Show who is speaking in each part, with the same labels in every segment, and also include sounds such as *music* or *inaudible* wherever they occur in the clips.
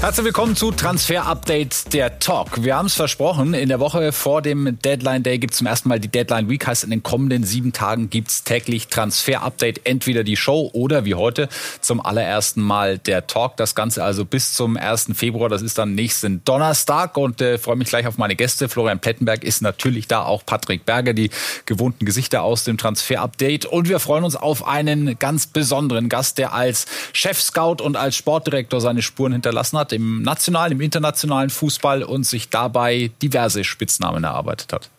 Speaker 1: Herzlich willkommen zu Transfer Update der Talk. Wir haben es versprochen, in der Woche vor dem Deadline Day gibt es zum ersten Mal die Deadline Week. Heißt, in den kommenden sieben Tagen gibt es täglich Transfer Update, entweder die Show oder wie heute zum allerersten Mal der Talk. Das Ganze also bis zum 1. Februar, das ist dann nächsten Donnerstag und äh, freue mich gleich auf meine Gäste. Florian Plettenberg ist natürlich da, auch Patrick Berger, die gewohnten Gesichter aus dem Transfer Update. Und wir freuen uns auf einen ganz besonderen Gast, der als Chef-Scout und als Sportdirektor seine Spuren hinterlassen hat hat im nationalen, im internationalen Fußball und sich dabei diverse Spitznamen erarbeitet hat.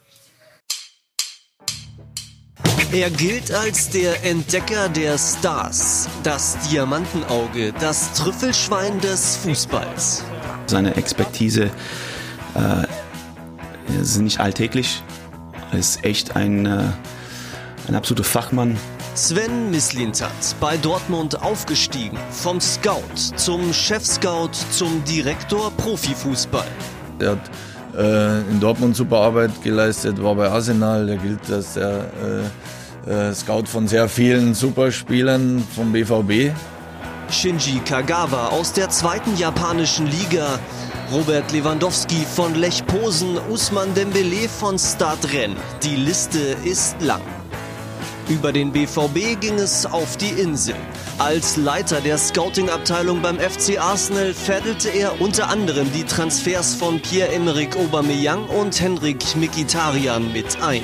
Speaker 2: Er gilt als der Entdecker der Stars, das Diamantenauge, das Trüffelschwein des Fußballs.
Speaker 3: Seine Expertise äh, ist nicht alltäglich. Er ist echt ein, äh, ein absoluter Fachmann.
Speaker 2: Sven Mislintat, bei Dortmund aufgestiegen, vom Scout zum Chef-Scout zum Direktor Profifußball.
Speaker 4: Er hat äh, in Dortmund super Arbeit geleistet, war bei Arsenal. Er gilt als der äh, äh, Scout von sehr vielen Superspielern vom BVB.
Speaker 2: Shinji Kagawa aus der zweiten japanischen Liga, Robert Lewandowski von Lech Posen, Usman Dembele von Stade Rennes. Die Liste ist lang. Über den BVB ging es auf die Insel. Als Leiter der Scouting-Abteilung beim FC Arsenal fädelte er unter anderem die Transfers von Pierre-Emerick Aubameyang und Henrik Mkhitaryan mit ein.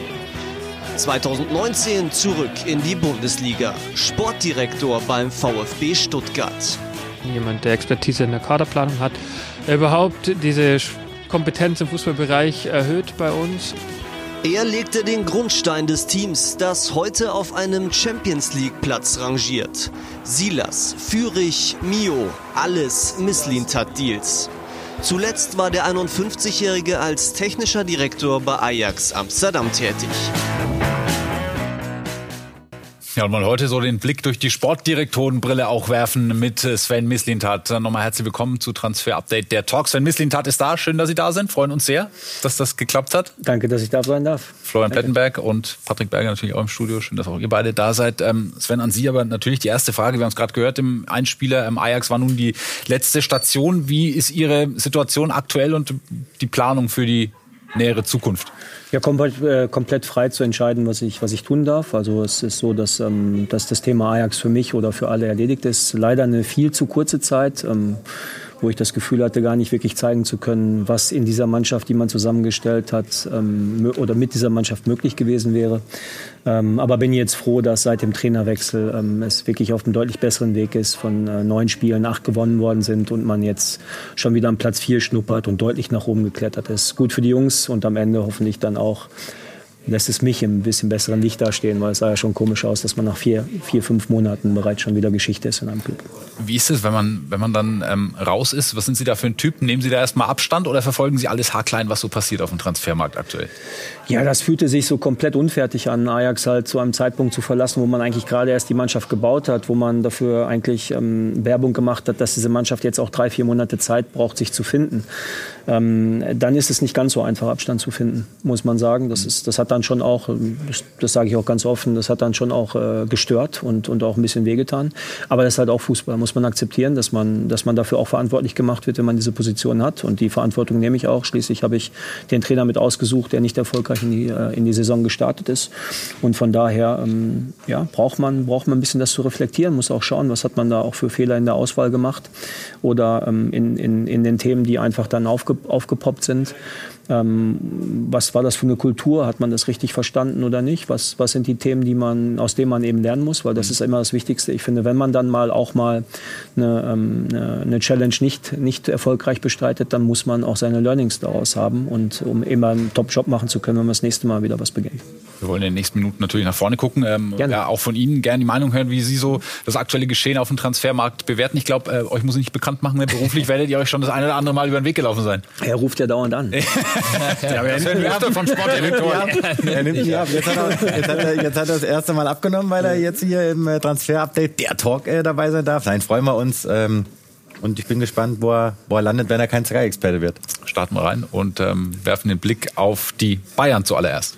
Speaker 2: 2019 zurück in die Bundesliga. Sportdirektor beim VfB Stuttgart.
Speaker 5: Jemand, der Expertise in der Kaderplanung hat, überhaupt diese Kompetenz im Fußballbereich erhöht bei uns
Speaker 2: er legte den Grundstein des Teams, das heute auf einem Champions League Platz rangiert. Silas, Fürich, Mio, alles Misslintat-Deals. Zuletzt war der 51-Jährige als technischer Direktor bei Ajax Amsterdam tätig.
Speaker 1: Ja, und mal heute so den Blick durch die Sportdirektorenbrille auch werfen mit äh, Sven Mislintat. Nochmal herzlich willkommen zu Transfer Update der Talk. Sven Mislintat ist da. Schön, dass Sie da sind. Freuen uns sehr, dass das geklappt hat.
Speaker 6: Danke, dass ich da sein darf.
Speaker 1: Florian Danke. Plettenberg und Patrick Berger natürlich auch im Studio. Schön, dass auch ihr beide da seid. Ähm, Sven, an Sie aber natürlich die erste Frage. Wir haben es gerade gehört im Einspieler. Ähm, Ajax war nun die letzte Station. Wie ist Ihre Situation aktuell und die Planung für die nähere Zukunft?
Speaker 6: Ja, komplett, äh, komplett frei zu entscheiden, was ich, was ich tun darf. Also es ist so, dass, ähm, dass das Thema Ajax für mich oder für alle erledigt ist. Leider eine viel zu kurze Zeit. Ähm, wo ich das Gefühl hatte, gar nicht wirklich zeigen zu können, was in dieser Mannschaft, die man zusammengestellt hat, ähm, oder mit dieser Mannschaft möglich gewesen wäre. Ähm, aber bin jetzt froh, dass seit dem Trainerwechsel ähm, es wirklich auf einem deutlich besseren Weg ist, von äh, neun Spielen acht gewonnen worden sind und man jetzt schon wieder am Platz vier schnuppert und deutlich nach oben geklettert ist. Gut für die Jungs und am Ende hoffentlich dann auch lässt es mich im bisschen besseren Licht dastehen, weil es sah ja schon komisch aus, dass man nach vier, vier fünf Monaten bereits schon wieder Geschichte ist in einem Club.
Speaker 1: Wie ist es, wenn man, wenn man dann ähm, raus ist? Was sind Sie da für ein Typ? Nehmen Sie da erstmal Abstand oder verfolgen Sie alles haarklein, was so passiert auf dem Transfermarkt aktuell?
Speaker 6: Ja, das fühlte sich so komplett unfertig an, Ajax halt zu einem Zeitpunkt zu verlassen, wo man eigentlich gerade erst die Mannschaft gebaut hat, wo man dafür eigentlich ähm, Werbung gemacht hat, dass diese Mannschaft jetzt auch drei, vier Monate Zeit braucht, sich zu finden. Ähm, dann ist es nicht ganz so einfach, Abstand zu finden, muss man sagen. Das, ist, das hat dann schon auch, das, das sage ich auch ganz offen, das hat dann schon auch äh, gestört und, und auch ein bisschen wehgetan. Aber das ist halt auch Fußball, muss man akzeptieren, dass man, dass man dafür auch verantwortlich gemacht wird, wenn man diese Position hat. Und die Verantwortung nehme ich auch. Schließlich habe ich den Trainer mit ausgesucht, der nicht erfolgreich in die, äh, in die Saison gestartet ist. Und von daher ähm, ja, braucht, man, braucht man ein bisschen das zu reflektieren, muss auch schauen, was hat man da auch für Fehler in der Auswahl gemacht oder ähm, in, in, in den Themen, die einfach dann aufge aufgepoppt sind. Ähm, was war das für eine Kultur? Hat man das richtig verstanden oder nicht? Was, was sind die Themen, die man, aus denen man eben lernen muss? Weil das ist immer das Wichtigste. Ich finde, wenn man dann mal auch mal eine, ähm, eine Challenge nicht, nicht erfolgreich bestreitet, dann muss man auch seine Learnings daraus haben und um immer einen Top-Job machen zu können, wenn man das nächste Mal wieder was beginnt.
Speaker 1: Wir wollen in den nächsten Minuten natürlich nach vorne gucken. Ähm, ja, auch von Ihnen gerne die Meinung hören, wie Sie so das aktuelle Geschehen auf dem Transfermarkt bewerten. Ich glaube, äh, euch muss ich nicht bekannt machen, beruflich *laughs* werdet ihr euch schon das eine oder andere Mal über den Weg gelaufen sein.
Speaker 6: Er ruft ja dauernd an. *laughs*
Speaker 1: ja, aber das hören wir öfter von Sportdirektoren.
Speaker 4: Er nimmt mich ab. Jetzt hat, er, jetzt, hat er, jetzt hat er das erste Mal abgenommen, weil er jetzt hier im äh, Transfer-Update der Talk äh, dabei sein darf. Nein, freuen wir uns. Ähm, und ich bin gespannt, wo er, wo er landet, wenn er kein Sky-Experte wird.
Speaker 1: Starten wir rein und ähm, werfen den Blick auf die Bayern zuallererst.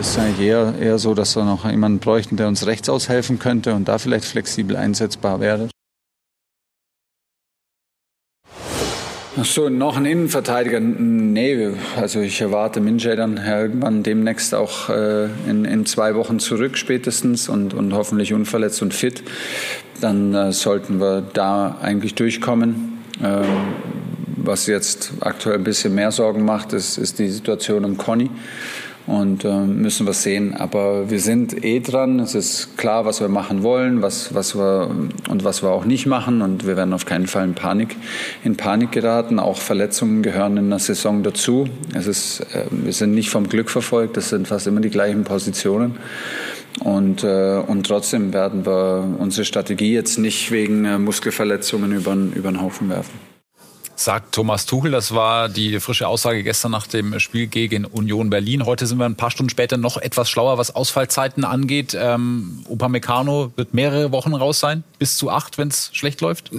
Speaker 7: Es ist eigentlich eher, eher so, dass wir noch jemanden bräuchten, der uns rechts aushelfen könnte und da vielleicht flexibel einsetzbar wäre. So, noch ein Innenverteidiger? Nee, also ich erwarte Minjay dann irgendwann demnächst auch äh, in, in zwei Wochen zurück spätestens und, und hoffentlich unverletzt und fit. Dann äh, sollten wir da eigentlich durchkommen. Ähm, was jetzt aktuell ein bisschen mehr Sorgen macht, ist, ist die Situation um Conny und äh, müssen wir sehen. Aber wir sind eh dran. Es ist klar, was wir machen wollen, was, was wir und was wir auch nicht machen. Und wir werden auf keinen Fall in Panik, in Panik geraten. Auch Verletzungen gehören in der Saison dazu. Es ist, äh, wir sind nicht vom Glück verfolgt. Das sind fast immer die gleichen Positionen. Und, äh, und trotzdem werden wir unsere Strategie jetzt nicht wegen äh, Muskelverletzungen über, über den Haufen werfen
Speaker 1: sagt Thomas Tuchel. Das war die frische Aussage gestern nach dem Spiel gegen Union Berlin. Heute sind wir ein paar Stunden später noch etwas schlauer, was Ausfallzeiten angeht. Ähm, Upamecano wird mehrere Wochen raus sein, bis zu acht, wenn es schlecht läuft.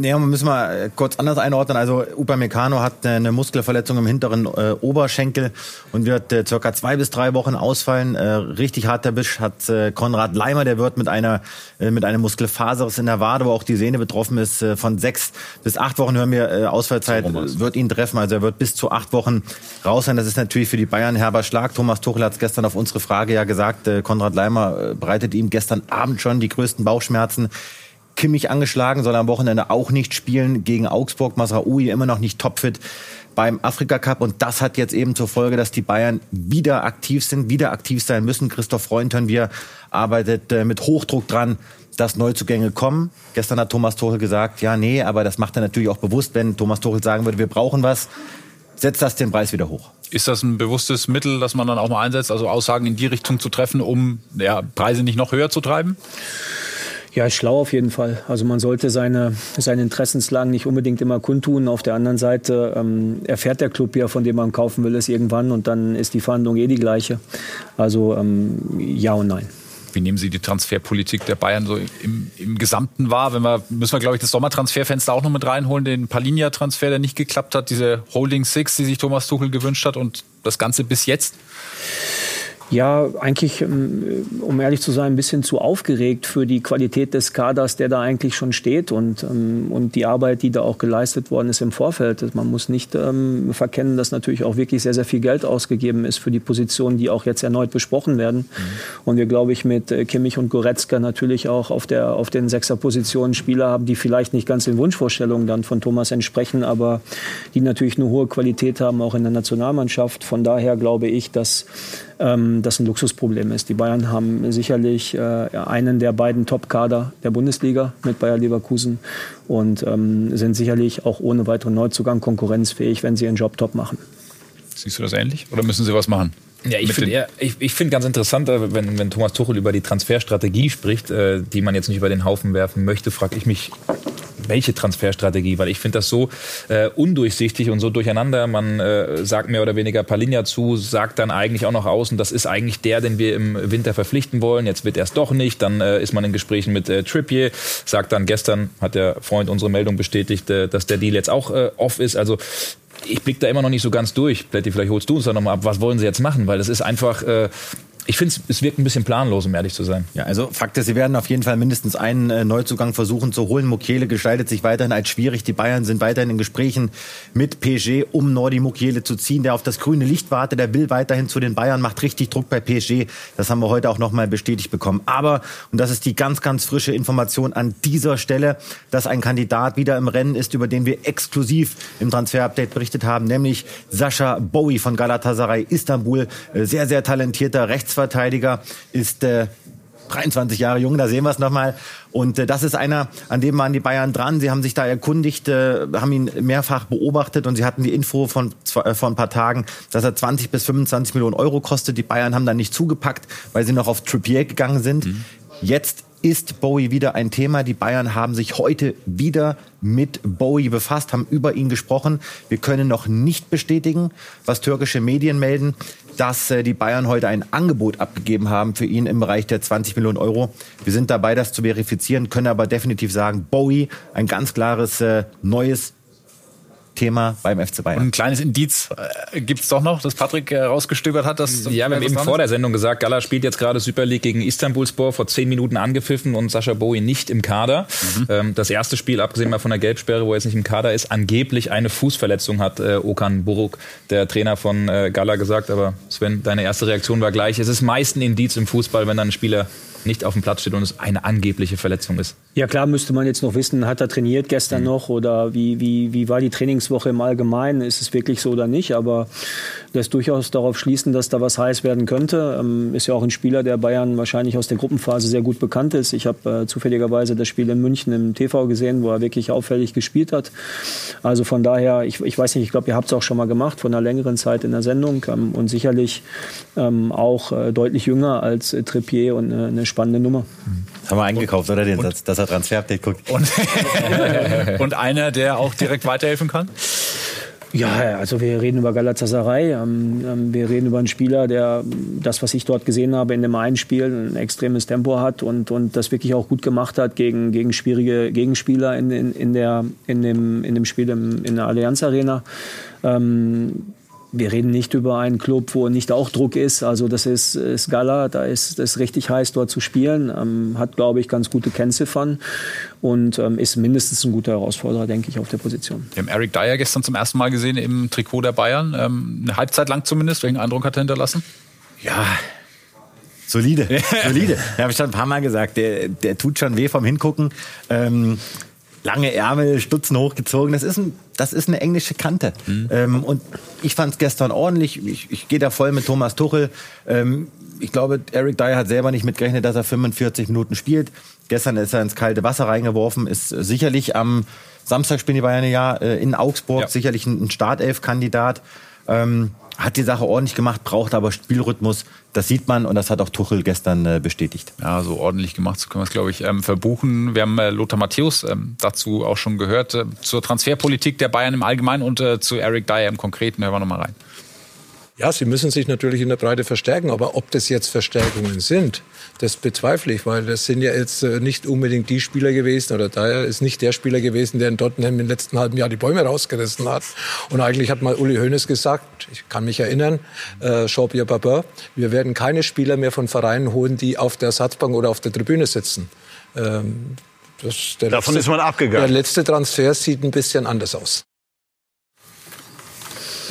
Speaker 4: Ja, man müssen mal kurz anders einordnen. Also Upamecano hat eine Muskelverletzung im hinteren äh, Oberschenkel und wird äh, circa zwei bis drei Wochen ausfallen. Äh, richtig harter Bisch hat äh, Konrad Leimer, der wird mit einer äh, mit einem Muskelfaserriss in der Wade, wo auch die Sehne betroffen ist, äh, von sechs bis acht Wochen hören wir äh, aus Ausfallzeit wird ihn treffen. Also er wird bis zu acht Wochen raus sein. Das ist natürlich für die Bayern herber Schlag. Thomas Tuchel hat es gestern auf unsere Frage ja gesagt. Äh, Konrad Leimer äh, bereitet ihm gestern Abend schon die größten Bauchschmerzen. Kimmich angeschlagen, soll am Wochenende auch nicht spielen gegen Augsburg. Masraoui immer noch nicht topfit beim Afrika Cup und das hat jetzt eben zur Folge, dass die Bayern wieder aktiv sind, wieder aktiv sein müssen. Christoph Freund wir arbeitet äh, mit Hochdruck dran, dass Neuzugänge kommen. Gestern hat Thomas Tuchel gesagt, ja, nee, aber das macht er natürlich auch bewusst, wenn Thomas Tuchel sagen würde, wir brauchen was, setzt das den Preis wieder hoch.
Speaker 1: Ist das ein bewusstes Mittel, das man dann auch mal einsetzt, also Aussagen in die Richtung zu treffen, um ja, Preise nicht noch höher zu treiben?
Speaker 6: Ja, ist schlau auf jeden Fall. Also man sollte seine, seine Interessenslagen nicht unbedingt immer kundtun. Auf der anderen Seite ähm, erfährt der Club ja, von dem man kaufen will, es irgendwann und dann ist die Verhandlung eh die gleiche. Also ähm, ja und nein.
Speaker 1: Wie nehmen Sie die Transferpolitik der Bayern so im, im Gesamten wahr? Wenn wir, müssen wir, glaube ich, das Sommertransferfenster auch noch mit reinholen, den Palinia-Transfer, der nicht geklappt hat, diese Holding Six, die sich Thomas Tuchel gewünscht hat und das Ganze bis jetzt?
Speaker 6: Ja, eigentlich, ähm, um ehrlich zu sein, ein bisschen zu aufgeregt für die Qualität des Kaders, der da eigentlich schon steht und, ähm, und die Arbeit, die da auch geleistet worden ist im Vorfeld. Man muss nicht ähm, verkennen, dass natürlich auch wirklich sehr, sehr viel Geld ausgegeben ist für die Positionen, die auch jetzt erneut besprochen werden. Mhm. Und wir, glaube ich, mit äh, Kimmich und Goretzka natürlich auch auf, der, auf den Sechserpositionen Spieler haben, die vielleicht nicht ganz den Wunschvorstellungen dann von Thomas entsprechen, aber die natürlich eine hohe Qualität haben, auch in der Nationalmannschaft. Von daher glaube ich, dass ähm, das ein Luxusproblem ist. Die Bayern haben sicherlich äh, einen der beiden Top-Kader der Bundesliga mit Bayer Leverkusen und ähm, sind sicherlich auch ohne weiteren Neuzugang konkurrenzfähig, wenn sie ihren Job top machen.
Speaker 1: Siehst du das ähnlich oder müssen sie was machen?
Speaker 8: Ja, ich finde ich, ich find ganz interessant, äh, wenn, wenn Thomas Tuchel über die Transferstrategie spricht, äh, die man jetzt nicht über den Haufen werfen möchte, frage ich mich, welche Transferstrategie, weil ich finde das so äh, undurchsichtig und so durcheinander. Man äh, sagt mehr oder weniger Palinja zu, sagt dann eigentlich auch noch außen, das ist eigentlich der, den wir im Winter verpflichten wollen. Jetzt wird er es doch nicht. Dann äh, ist man in Gesprächen mit äh, Trippier, sagt dann gestern, hat der Freund unsere Meldung bestätigt, äh, dass der Deal jetzt auch äh, off ist. Also ich blicke da immer noch nicht so ganz durch. Plätti, vielleicht holst du uns da nochmal ab. Was wollen sie jetzt machen? Weil das ist einfach, äh, ich finde, es wirkt ein bisschen planlos, um ehrlich zu sein.
Speaker 4: Ja, also Fakt ist, sie werden auf jeden Fall mindestens einen äh, Neuzugang versuchen zu holen. Mukiele gestaltet sich weiterhin als schwierig. Die Bayern sind weiterhin in Gesprächen mit PSG, um Nordi Mukiele zu ziehen, der auf das grüne Licht wartet. Der will weiterhin zu den Bayern, macht richtig Druck bei PSG. Das haben wir heute auch nochmal bestätigt bekommen. Aber, und das ist die ganz, ganz frische Information an dieser Stelle, dass ein Kandidat wieder im Rennen ist, über den wir exklusiv im Transfer-Update berichtet haben, nämlich Sascha Bowie von Galatasaray Istanbul. Äh, sehr, sehr talentierter Rechts Rechtsverteidiger, ist äh, 23 Jahre jung, da sehen wir es nochmal. Und äh, das ist einer, an dem waren die Bayern dran. Sie haben sich da erkundigt, äh, haben ihn mehrfach beobachtet und sie hatten die Info von äh, vor ein paar Tagen, dass er 20 bis 25 Millionen Euro kostet. Die Bayern haben da nicht zugepackt, weil sie noch auf Trippier gegangen sind. Mhm. Jetzt ist Bowie wieder ein Thema. Die Bayern haben sich heute wieder mit Bowie befasst, haben über ihn gesprochen. Wir können noch nicht bestätigen, was türkische Medien melden, dass äh, die Bayern heute ein Angebot abgegeben haben für ihn im Bereich der 20 Millionen Euro. Wir sind dabei, das zu verifizieren, können aber definitiv sagen, Bowie, ein ganz klares äh, neues Thema beim FC Bayern.
Speaker 1: Und ein kleines Indiz äh, gibt es doch noch, das Patrick äh, rausgestöbert hat. Dass
Speaker 8: ja, wir haben eben vor der Sendung gesagt, Gala spielt jetzt gerade Super League gegen Istanbulspor, vor zehn Minuten angepfiffen und Sascha Bowie nicht im Kader. Mhm. Ähm, das erste Spiel, abgesehen mal von der Gelbsperre, wo er jetzt nicht im Kader ist, angeblich eine Fußverletzung hat äh, Okan Buruk, der Trainer von äh, Gala, gesagt. Aber Sven, deine erste Reaktion war gleich. Es ist meist ein Indiz im Fußball, wenn dann ein Spieler nicht auf dem Platz steht und es eine angebliche Verletzung ist.
Speaker 6: Ja klar, müsste man jetzt noch wissen, hat er trainiert gestern mhm. noch oder wie, wie, wie war die Trainingswoche im Allgemeinen? Ist es wirklich so oder nicht? Aber lässt durchaus darauf schließen, dass da was heiß werden könnte. Ähm, ist ja auch ein Spieler, der Bayern wahrscheinlich aus der Gruppenphase sehr gut bekannt ist. Ich habe äh, zufälligerweise das Spiel in München im TV gesehen, wo er wirklich auffällig gespielt hat. Also von daher, ich, ich weiß nicht, ich glaube, ihr habt es auch schon mal gemacht, von einer längeren Zeit in der Sendung ähm, und sicherlich ähm, auch äh, deutlich jünger als äh, Trippier und äh, eine spannende Nummer.
Speaker 4: Das haben wir eingekauft, oder den Satz, dass er Transfer-Update guckt.
Speaker 1: Und, *laughs* und einer, der auch direkt weiterhelfen kann?
Speaker 6: Ja, also wir reden über Galatasaray. Ähm, ähm, wir reden über einen Spieler, der das, was ich dort gesehen habe in dem einen Spiel, ein extremes Tempo hat und, und das wirklich auch gut gemacht hat gegen, gegen schwierige Gegenspieler in, in, in, der, in, dem, in dem Spiel in der Allianz Arena. Ähm, wir reden nicht über einen Club, wo nicht auch Druck ist. Also das ist, ist Gala, da ist es richtig heiß, dort zu spielen. Ähm, hat, glaube ich, ganz gute Kennziffern und ähm, ist mindestens ein guter Herausforderer, denke ich, auf der Position.
Speaker 1: Wir haben Eric Dyer gestern zum ersten Mal gesehen im Trikot der Bayern. Ähm, eine Halbzeit lang zumindest. Welchen Eindruck hat er hinterlassen?
Speaker 4: Ja, Solide, *laughs* solide. Ja, habe ich schon ein paar Mal gesagt. Der, der tut schon weh vom Hingucken. Ähm, lange Ärmel, Stutzen hochgezogen. Das ist, ein, das ist eine englische Kante. Mhm. Ähm, und ich fand es gestern ordentlich. Ich, ich gehe da voll mit Thomas Tuchel. Ähm, ich glaube, Eric Dyer hat selber nicht mitgerechnet, dass er 45 Minuten spielt. Gestern ist er ins kalte Wasser reingeworfen, ist sicherlich am Samstag spielen die Bayern ja äh, in Augsburg, ja. sicherlich ein Startelf-Kandidat. Ähm, hat die Sache ordentlich gemacht, braucht aber Spielrhythmus. Das sieht man und das hat auch Tuchel gestern äh, bestätigt.
Speaker 1: Ja, so ordentlich gemacht, so können wir es, glaube ich, ähm, verbuchen. Wir haben äh, Lothar Matthäus ähm, dazu auch schon gehört, äh, zur Transferpolitik der Bayern im Allgemeinen und äh, zu Eric Dyer im Konkreten. Hören wir nochmal rein.
Speaker 9: Ja, sie müssen sich natürlich in der Breite verstärken, aber ob das jetzt Verstärkungen sind, das bezweifle ich, weil das sind ja jetzt äh, nicht unbedingt die Spieler gewesen oder daher ist nicht der Spieler gewesen, der in Tottenham im letzten halben Jahr die Bäume rausgerissen hat. Und eigentlich hat mal Uli Hoeneß gesagt, ich kann mich erinnern, äh, Jean-Pierre Babin, wir werden keine Spieler mehr von Vereinen holen, die auf der Ersatzbank oder auf der Tribüne sitzen. Ähm,
Speaker 10: Davon letzte, ist man abgegangen.
Speaker 9: Der letzte Transfer sieht ein bisschen anders aus.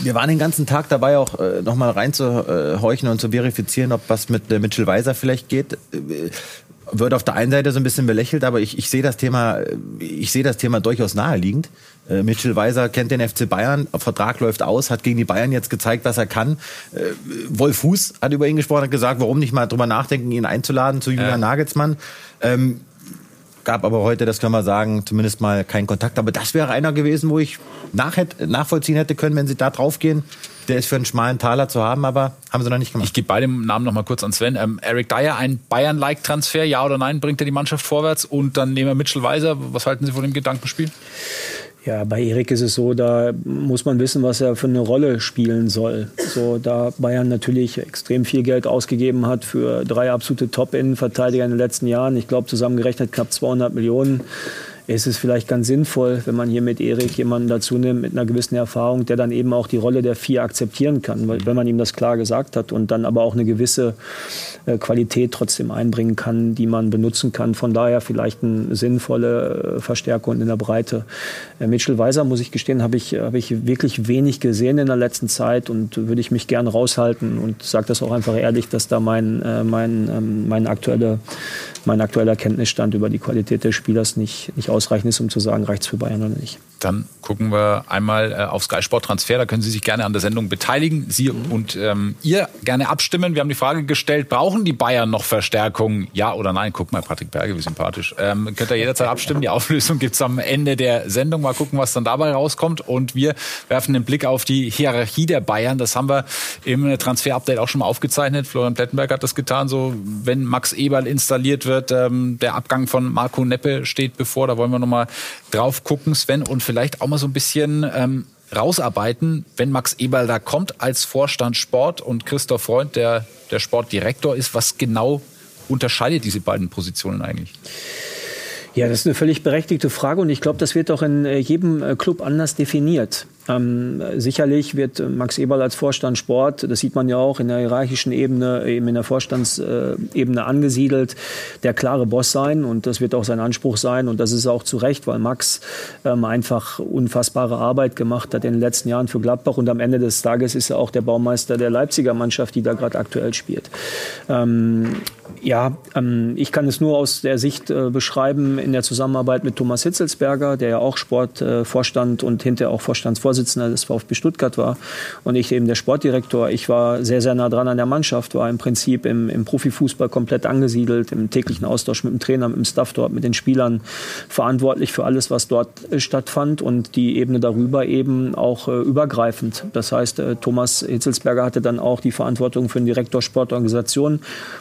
Speaker 4: Wir waren den ganzen Tag dabei, auch äh, nochmal reinzuhorchen und zu verifizieren, ob was mit äh, Mitchell Weiser vielleicht geht. Äh, wird auf der einen Seite so ein bisschen belächelt, aber ich, ich sehe das Thema, ich sehe das Thema durchaus naheliegend. Äh, Mitchell Weiser kennt den FC Bayern, Vertrag läuft aus, hat gegen die Bayern jetzt gezeigt, was er kann. Äh, Wolf Fuß hat über ihn gesprochen, hat gesagt, warum nicht mal drüber nachdenken, ihn einzuladen zu Julian ja. Nagelsmann. Ähm, gab aber heute, das können wir sagen, zumindest mal keinen Kontakt. Aber das wäre einer gewesen, wo ich nach, nachvollziehen hätte können, wenn sie da draufgehen. Der ist für einen schmalen Taler zu haben, aber haben sie noch nicht gemacht.
Speaker 1: Ich gebe beide Namen noch mal kurz an Sven. Ähm, Eric Dyer, ein Bayern-like-Transfer, ja oder nein? Bringt er die Mannschaft vorwärts? Und dann nehmen wir Mitchell Weiser. Was halten Sie von dem Gedankenspiel?
Speaker 6: Ja, bei Erik ist es so, da muss man wissen, was er für eine Rolle spielen soll. So, da Bayern natürlich extrem viel Geld ausgegeben hat für drei absolute Top-Innenverteidiger in den letzten Jahren, ich glaube zusammengerechnet knapp 200 Millionen, ist es vielleicht ganz sinnvoll, wenn man hier mit Erik jemanden dazu nimmt mit einer gewissen Erfahrung, der dann eben auch die Rolle der Vier akzeptieren kann, weil, wenn man ihm das klar gesagt hat und dann aber auch eine gewisse äh, Qualität trotzdem einbringen kann, die man benutzen kann. Von daher vielleicht eine sinnvolle äh, Verstärkung in der Breite. Äh, Mitchell Weiser, muss ich gestehen, habe ich, hab ich wirklich wenig gesehen in der letzten Zeit und würde ich mich gern raushalten und sage das auch einfach ehrlich, dass da mein, mein, ähm, mein, aktuelle, mein aktueller Kenntnisstand über die Qualität des Spielers nicht, nicht ausreichend ist, um zu sagen, reicht es für Bayern oder nicht.
Speaker 1: Dann gucken wir einmal äh, auf Sky Sport Transfer. Da können Sie sich gerne an der Sendung beteiligen. Sie mhm. und ähm, ihr gerne abstimmen. Wir haben die Frage gestellt, brauchen die Bayern noch Verstärkung? Ja oder nein? Guck mal, Patrick Berge, wie sympathisch. Ähm, könnt ihr jederzeit abstimmen. Die Auflösung gibt's am Ende der Sendung. Mal gucken, was dann dabei rauskommt. Und wir werfen den Blick auf die Hierarchie der Bayern. Das haben wir im Transfer-Update auch schon mal aufgezeichnet. Florian Plettenberg hat das getan. So, wenn Max Eberl installiert wird, ähm, der Abgang von Marco Neppe steht bevor. Da wollen wir nochmal drauf gucken, Sven. Und vielleicht auch mal so ein bisschen ähm, rausarbeiten, wenn Max Eberl da kommt als Vorstand Sport und Christoph Freund, der der Sportdirektor ist, was genau unterscheidet diese beiden Positionen eigentlich?
Speaker 6: Ja, das ist eine völlig berechtigte Frage und ich glaube, das wird auch in äh, jedem äh, Club anders definiert. Ähm, sicherlich wird Max Eberl als Vorstand Sport, das sieht man ja auch in der hierarchischen Ebene, eben in der Vorstandsebene angesiedelt, der klare Boss sein und das wird auch sein Anspruch sein und das ist auch zu Recht, weil Max ähm, einfach unfassbare Arbeit gemacht hat in den letzten Jahren für Gladbach und am Ende des Tages ist er auch der Baumeister der Leipziger Mannschaft, die da gerade aktuell spielt. Ähm, ja, ähm, ich kann es nur aus der Sicht äh, beschreiben in der Zusammenarbeit mit Thomas Hitzelsberger, der ja auch Sportvorstand äh, und hinterher auch Vorstandsvorsitzender des VfB Stuttgart war und ich eben der Sportdirektor. Ich war sehr, sehr nah dran an der Mannschaft, war im Prinzip im, im Profifußball komplett angesiedelt, im täglichen Austausch mit dem Trainer, mit dem Staff dort, mit den Spielern, verantwortlich für alles, was dort äh, stattfand und die Ebene darüber eben auch äh, übergreifend. Das heißt, äh, Thomas Hitzelsberger hatte dann auch die Verantwortung für den Direktor Sportorganisation,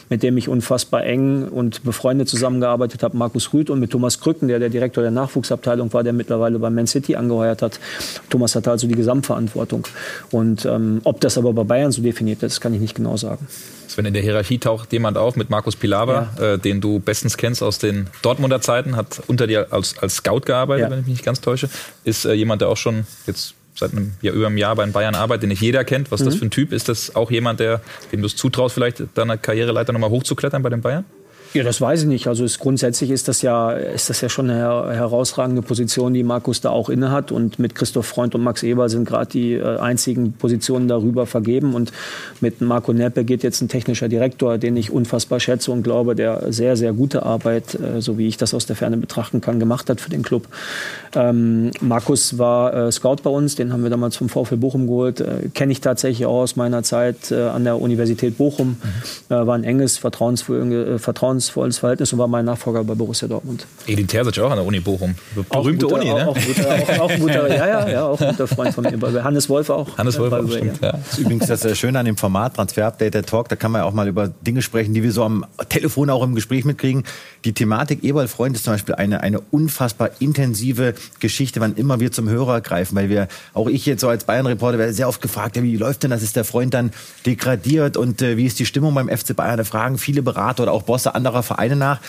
Speaker 6: mit dem ich unfassbar eng und befreundet zusammengearbeitet habe, Markus Rüth und mit Thomas Krücken, der der Direktor der Nachwuchsabteilung war, der mittlerweile bei Man City angeheuert hat. Thomas hatte also die Gesamtverantwortung. Und ähm, ob das aber bei Bayern so definiert ist, kann ich nicht genau sagen.
Speaker 8: Sven, in der Hierarchie taucht jemand auf mit Markus Pilawa, ja. äh, den du bestens kennst aus den Dortmunder Zeiten, hat unter dir als, als Scout gearbeitet, ja. wenn ich mich nicht ganz täusche. Ist äh, jemand, der auch schon jetzt seit einem Jahr, über einem Jahr bei den Bayern arbeitet, den nicht jeder kennt. Was ist mhm. das für ein Typ? Ist das auch jemand, der, dem du es zutraust, vielleicht deine Karriereleiter nochmal hochzuklettern bei den Bayern?
Speaker 6: Ja, das weiß ich nicht. Also ist, grundsätzlich ist das ja, ist das ja schon eine her herausragende Position, die Markus da auch innehat. Und mit Christoph Freund und Max Eber sind gerade die äh, einzigen Positionen darüber vergeben. Und mit Marco Neppe geht jetzt ein technischer Direktor, den ich unfassbar schätze und glaube, der sehr, sehr gute Arbeit, äh, so wie ich das aus der Ferne betrachten kann, gemacht hat für den Club. Ähm, Markus war äh, Scout bei uns, den haben wir damals vom VfL Bochum geholt. Äh, Kenne ich tatsächlich auch aus meiner Zeit äh, an der Universität Bochum. Mhm. Äh, war ein enges, vertrauensvolles, vertrauens vertrauensvolles Verhältnis und war mein Nachfolger bei Borussia Dortmund.
Speaker 8: Edin Terzic auch an der Uni Bochum.
Speaker 6: Berühmte guter, Uni, ne? Auch, guter, auch, auch guter, ja, ja, ja, auch ein guter Freund von mir. Hannes Wolf auch.
Speaker 8: Hannes Wolf auch, stimmt,
Speaker 4: ja. Das ist übrigens das äh, Schöne an dem Format Transfer Update, der Talk, da kann man ja auch mal über Dinge sprechen, die wir so am Telefon auch im Gespräch mitkriegen. Die Thematik Eberl Freund ist zum Beispiel eine, eine unfassbar intensive Geschichte, wann immer wir zum Hörer greifen, weil wir, auch ich jetzt so als Bayern-Reporter, werde sehr oft gefragt, ja, wie läuft denn das? Ist der Freund dann degradiert und äh, wie ist die Stimmung beim FC Bayern? Da fragen viele Berater oder auch Bosse anderer Vereine nach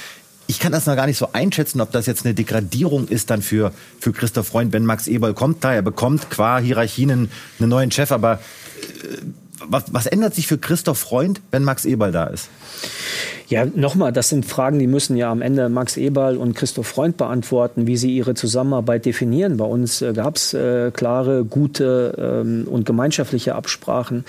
Speaker 4: ich kann das noch gar nicht so einschätzen, ob das jetzt eine Degradierung ist dann für, für Christoph Freund, wenn Max Eberl kommt da. Er bekommt qua Hierarchien einen, einen neuen Chef, aber äh, was, was ändert sich für Christoph Freund, wenn Max Eberl da ist?
Speaker 6: Ja, nochmal, das sind Fragen, die müssen ja am Ende Max Eberl und Christoph Freund beantworten, wie sie ihre Zusammenarbeit definieren. Bei uns äh, gab es äh, klare, gute ähm, und gemeinschaftliche Absprachen.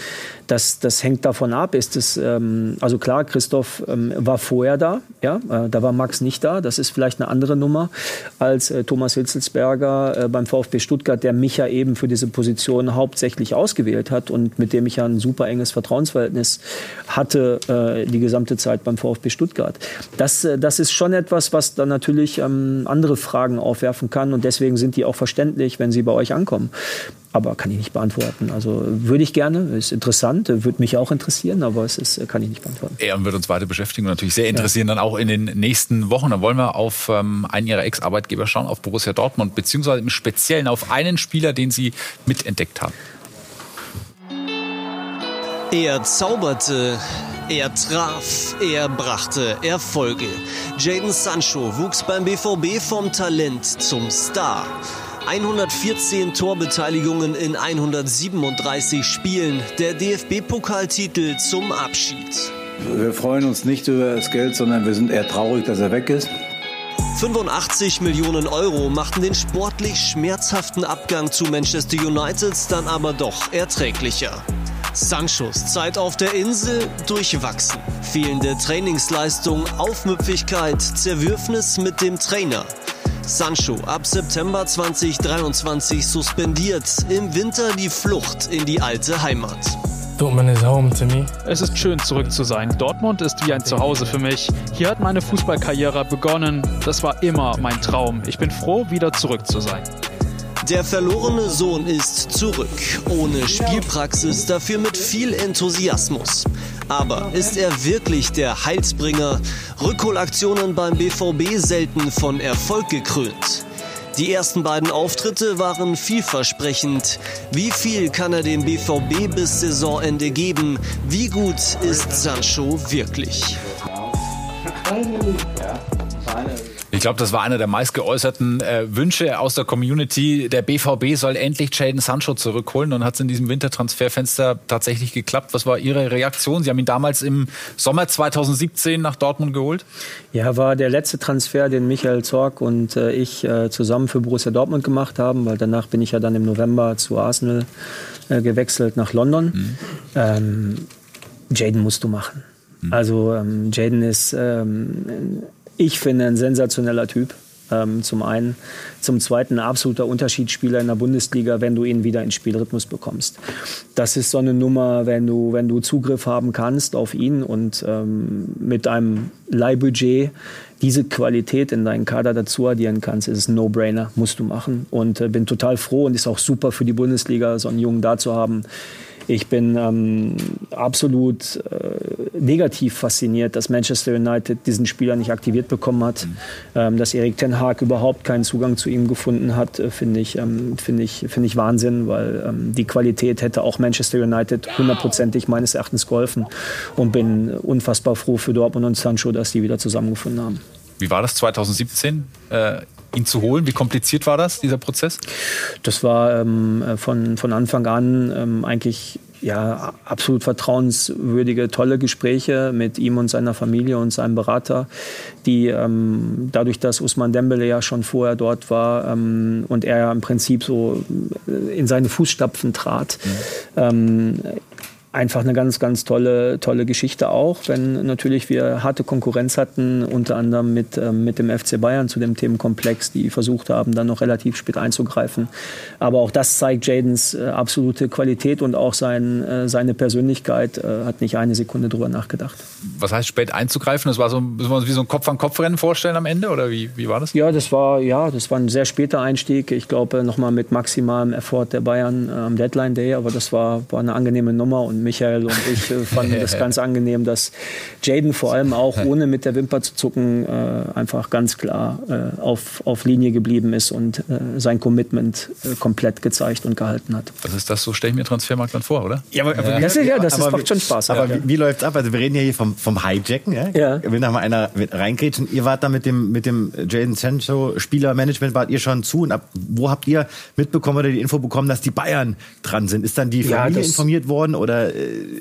Speaker 6: Das, das hängt davon ab, ist es, ähm, also klar, Christoph ähm, war vorher da, ja, äh, da war Max nicht da. Das ist vielleicht eine andere Nummer als äh, Thomas Hitzelsberger äh, beim VfB Stuttgart, der mich ja eben für diese Position hauptsächlich ausgewählt hat und mit dem ich ja ein super enges Vertrauensverhältnis hatte äh, die gesamte Zeit beim VfB VfB Stuttgart. Das, äh, das ist schon etwas, was dann natürlich ähm, andere Fragen aufwerfen kann und deswegen sind die auch verständlich, wenn sie bei euch ankommen. Aber kann ich nicht beantworten. Also würde ich gerne, ist interessant, würde mich auch interessieren, aber es ist, kann ich nicht beantworten.
Speaker 1: Er wird uns weiter beschäftigen und natürlich sehr interessieren, ja. dann auch in den nächsten Wochen. Dann wollen wir auf ähm, einen Ihrer Ex-Arbeitgeber schauen, auf Borussia Dortmund, beziehungsweise im Speziellen auf einen Spieler, den Sie mitentdeckt haben.
Speaker 2: Er zauberte, er traf, er brachte Erfolge. Jaden Sancho wuchs beim BVB vom Talent zum Star. 114 Torbeteiligungen in 137 Spielen, der DFB-Pokaltitel zum Abschied.
Speaker 10: Wir freuen uns nicht über das Geld, sondern wir sind eher traurig, dass er weg ist.
Speaker 2: 85 Millionen Euro machten den sportlich schmerzhaften Abgang zu Manchester United dann aber doch erträglicher. Sanchos Zeit auf der Insel durchwachsen. Fehlende Trainingsleistung, Aufmüpfigkeit, Zerwürfnis mit dem Trainer. Sancho ab September 2023 suspendiert, im Winter die Flucht in die alte Heimat.
Speaker 11: Dortmund is home to me. Es ist schön zurück zu sein. Dortmund ist wie ein Zuhause für mich. Hier hat meine Fußballkarriere begonnen. Das war immer mein Traum. Ich bin froh, wieder zurück zu sein.
Speaker 2: Der verlorene Sohn ist zurück, ohne Spielpraxis, dafür mit viel Enthusiasmus. Aber ist er wirklich der Heilsbringer? Rückholaktionen beim BVB selten von Erfolg gekrönt. Die ersten beiden Auftritte waren vielversprechend. Wie viel kann er dem BVB bis Saisonende geben? Wie gut ist Sancho wirklich? *laughs*
Speaker 1: Ich glaube, das war einer der meist geäußerten äh, Wünsche aus der Community. Der BVB soll endlich Jaden Sancho zurückholen und hat es in diesem Wintertransferfenster tatsächlich geklappt. Was war Ihre Reaktion? Sie haben ihn damals im Sommer 2017 nach Dortmund geholt?
Speaker 6: Ja, war der letzte Transfer, den Michael Zorg und äh, ich äh, zusammen für Borussia Dortmund gemacht haben, weil danach bin ich ja dann im November zu Arsenal äh, gewechselt nach London. Mhm. Ähm, Jaden musst du machen. Mhm. Also ähm, Jaden ist, ähm, ich finde, ein sensationeller Typ. Ähm, zum einen. Zum zweiten ein absoluter Unterschiedsspieler in der Bundesliga, wenn du ihn wieder in Spielrhythmus bekommst. Das ist so eine Nummer, wenn du, wenn du Zugriff haben kannst auf ihn und ähm, mit einem Leihbudget diese Qualität in deinen Kader dazu addieren kannst, ist ein No-Brainer, musst du machen. Und äh, bin total froh und ist auch super für die Bundesliga, so einen Jungen da zu haben, ich bin ähm, absolut äh, negativ fasziniert, dass Manchester United diesen Spieler nicht aktiviert bekommen hat. Mhm. Ähm, dass Erik Ten Haag überhaupt keinen Zugang zu ihm gefunden hat, äh, finde ich, ähm, find ich, find ich Wahnsinn, weil ähm, die Qualität hätte auch Manchester United hundertprozentig meines Erachtens geholfen. Und bin unfassbar froh für Dortmund und Sancho, dass die wieder zusammengefunden haben.
Speaker 1: Wie war das 2017? Äh, ihn zu holen? Wie kompliziert war das, dieser Prozess?
Speaker 6: Das war ähm, von, von Anfang an ähm, eigentlich ja, absolut vertrauenswürdige, tolle Gespräche mit ihm und seiner Familie und seinem Berater, die ähm, dadurch, dass Usman Dembele ja schon vorher dort war ähm, und er ja im Prinzip so in seine Fußstapfen trat, mhm. ähm, einfach eine ganz, ganz tolle, tolle Geschichte auch, wenn natürlich wir harte Konkurrenz hatten, unter anderem mit, ähm, mit dem FC Bayern zu dem Themenkomplex, die versucht haben, dann noch relativ spät einzugreifen. Aber auch das zeigt Jadens äh, absolute Qualität und auch sein, äh, seine Persönlichkeit, äh, hat nicht eine Sekunde drüber nachgedacht.
Speaker 1: Was heißt spät einzugreifen? Das war so wie so ein Kopf-an-Kopf-Rennen vorstellen am Ende oder wie, wie war das?
Speaker 6: Ja, das war, ja, das war ein sehr später Einstieg. Ich glaube, nochmal mit maximalem Effort der Bayern äh, am Deadline Day, aber das war, war eine angenehme Nummer und Michael und ich äh, fanden das *laughs* ganz angenehm, dass Jaden vor allem auch *laughs* ohne mit der Wimper zu zucken äh, einfach ganz klar äh, auf, auf Linie geblieben ist und äh, sein Commitment äh, komplett gezeigt und gehalten hat.
Speaker 1: Was ist das? So stelle ich mir Transfermarkt dann vor, oder?
Speaker 6: Ja, aber, aber das, ist, ja, das aber, macht schon Spaß.
Speaker 4: Aber ja. wie, wie läuft es ab? Also wir reden ja hier vom, vom Hijacken. Ja? ja. Will noch mal einer reingrätschen. Ihr wart da mit dem, mit dem Jaden Sancho Spielermanagement, wart ihr schon zu? Und ab, wo habt ihr mitbekommen oder die Info bekommen, dass die Bayern dran sind? Ist dann die Familie ja, informiert worden oder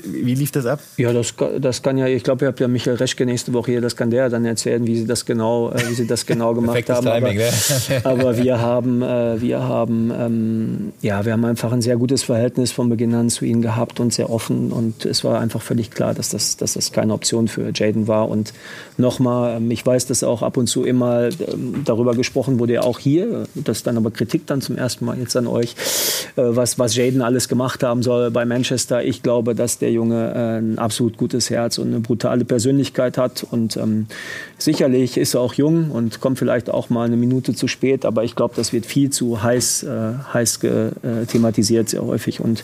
Speaker 4: wie lief das ab?
Speaker 6: Ja, das, das kann ja, ich glaube, ihr habt ja Michael Reschke nächste Woche hier, das kann der dann erzählen, wie sie das genau, äh, wie sie das genau *laughs* gemacht haben. Timing, aber, ne? aber, wir haben, äh, wir haben, ähm, ja, wir haben einfach ein sehr gutes Verhältnis von Beginn an zu ihnen gehabt und sehr offen und es war einfach völlig klar, dass das, dass das keine Option für Jaden war und nochmal, ähm, ich weiß, dass auch ab und zu immer ähm, darüber gesprochen wurde, auch hier, das dann aber Kritik dann zum ersten Mal jetzt an euch, äh, was, was Jaden alles gemacht haben soll bei Manchester. Ich glaube, dass der Junge äh, ein absolut gutes Herz und eine brutale Persönlichkeit hat und ähm, sicherlich ist er auch jung und kommt vielleicht auch mal eine Minute zu spät, aber ich glaube, das wird viel zu heiß, äh, heiß äh, thematisiert sehr häufig und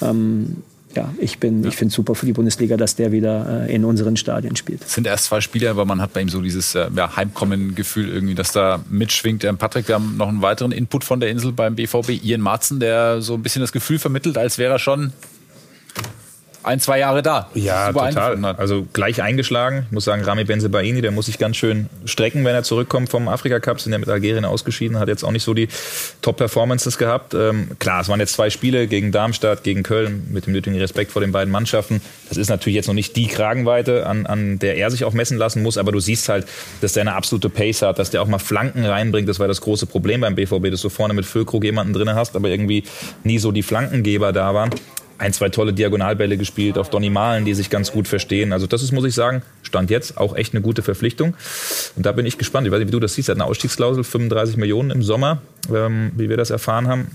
Speaker 6: ähm, ja, ich bin, ja. ich finde es super für die Bundesliga, dass der wieder äh, in unseren Stadien spielt.
Speaker 1: Es sind erst zwei Spiele, aber man hat bei ihm so dieses äh, ja, Heimkommen-Gefühl irgendwie, dass da mitschwingt. Ähm, Patrick, wir haben noch einen weiteren Input von der Insel beim BVB, Ian Marzen, der so ein bisschen das Gefühl vermittelt, als wäre er schon ein, zwei Jahre da.
Speaker 8: Ja, total. Also gleich eingeschlagen. Ich muss sagen, Rami Benzebaini, der muss sich ganz schön strecken, wenn er zurückkommt vom Afrika Cup. Sind ja mit Algerien ausgeschieden, hat jetzt auch nicht so die Top-Performances gehabt. Ähm, klar, es waren jetzt zwei Spiele gegen Darmstadt, gegen Köln, mit dem nötigen Respekt vor den beiden Mannschaften. Das ist natürlich jetzt noch nicht die Kragenweite, an, an der er sich auch messen lassen muss, aber du siehst halt, dass der eine absolute Pace hat, dass der auch mal Flanken reinbringt. Das war das große Problem beim BVB, dass du vorne mit Füllkrug jemanden drin hast, aber irgendwie nie so die Flankengeber da waren ein, zwei tolle Diagonalbälle gespielt auf Donny Malen, die sich ganz gut verstehen. Also das ist, muss ich sagen, Stand jetzt auch echt eine gute Verpflichtung. Und da bin ich gespannt. Ich weiß nicht, wie du das siehst. Er hat eine Ausstiegsklausel, 35 Millionen im Sommer, ähm, wie wir das erfahren haben.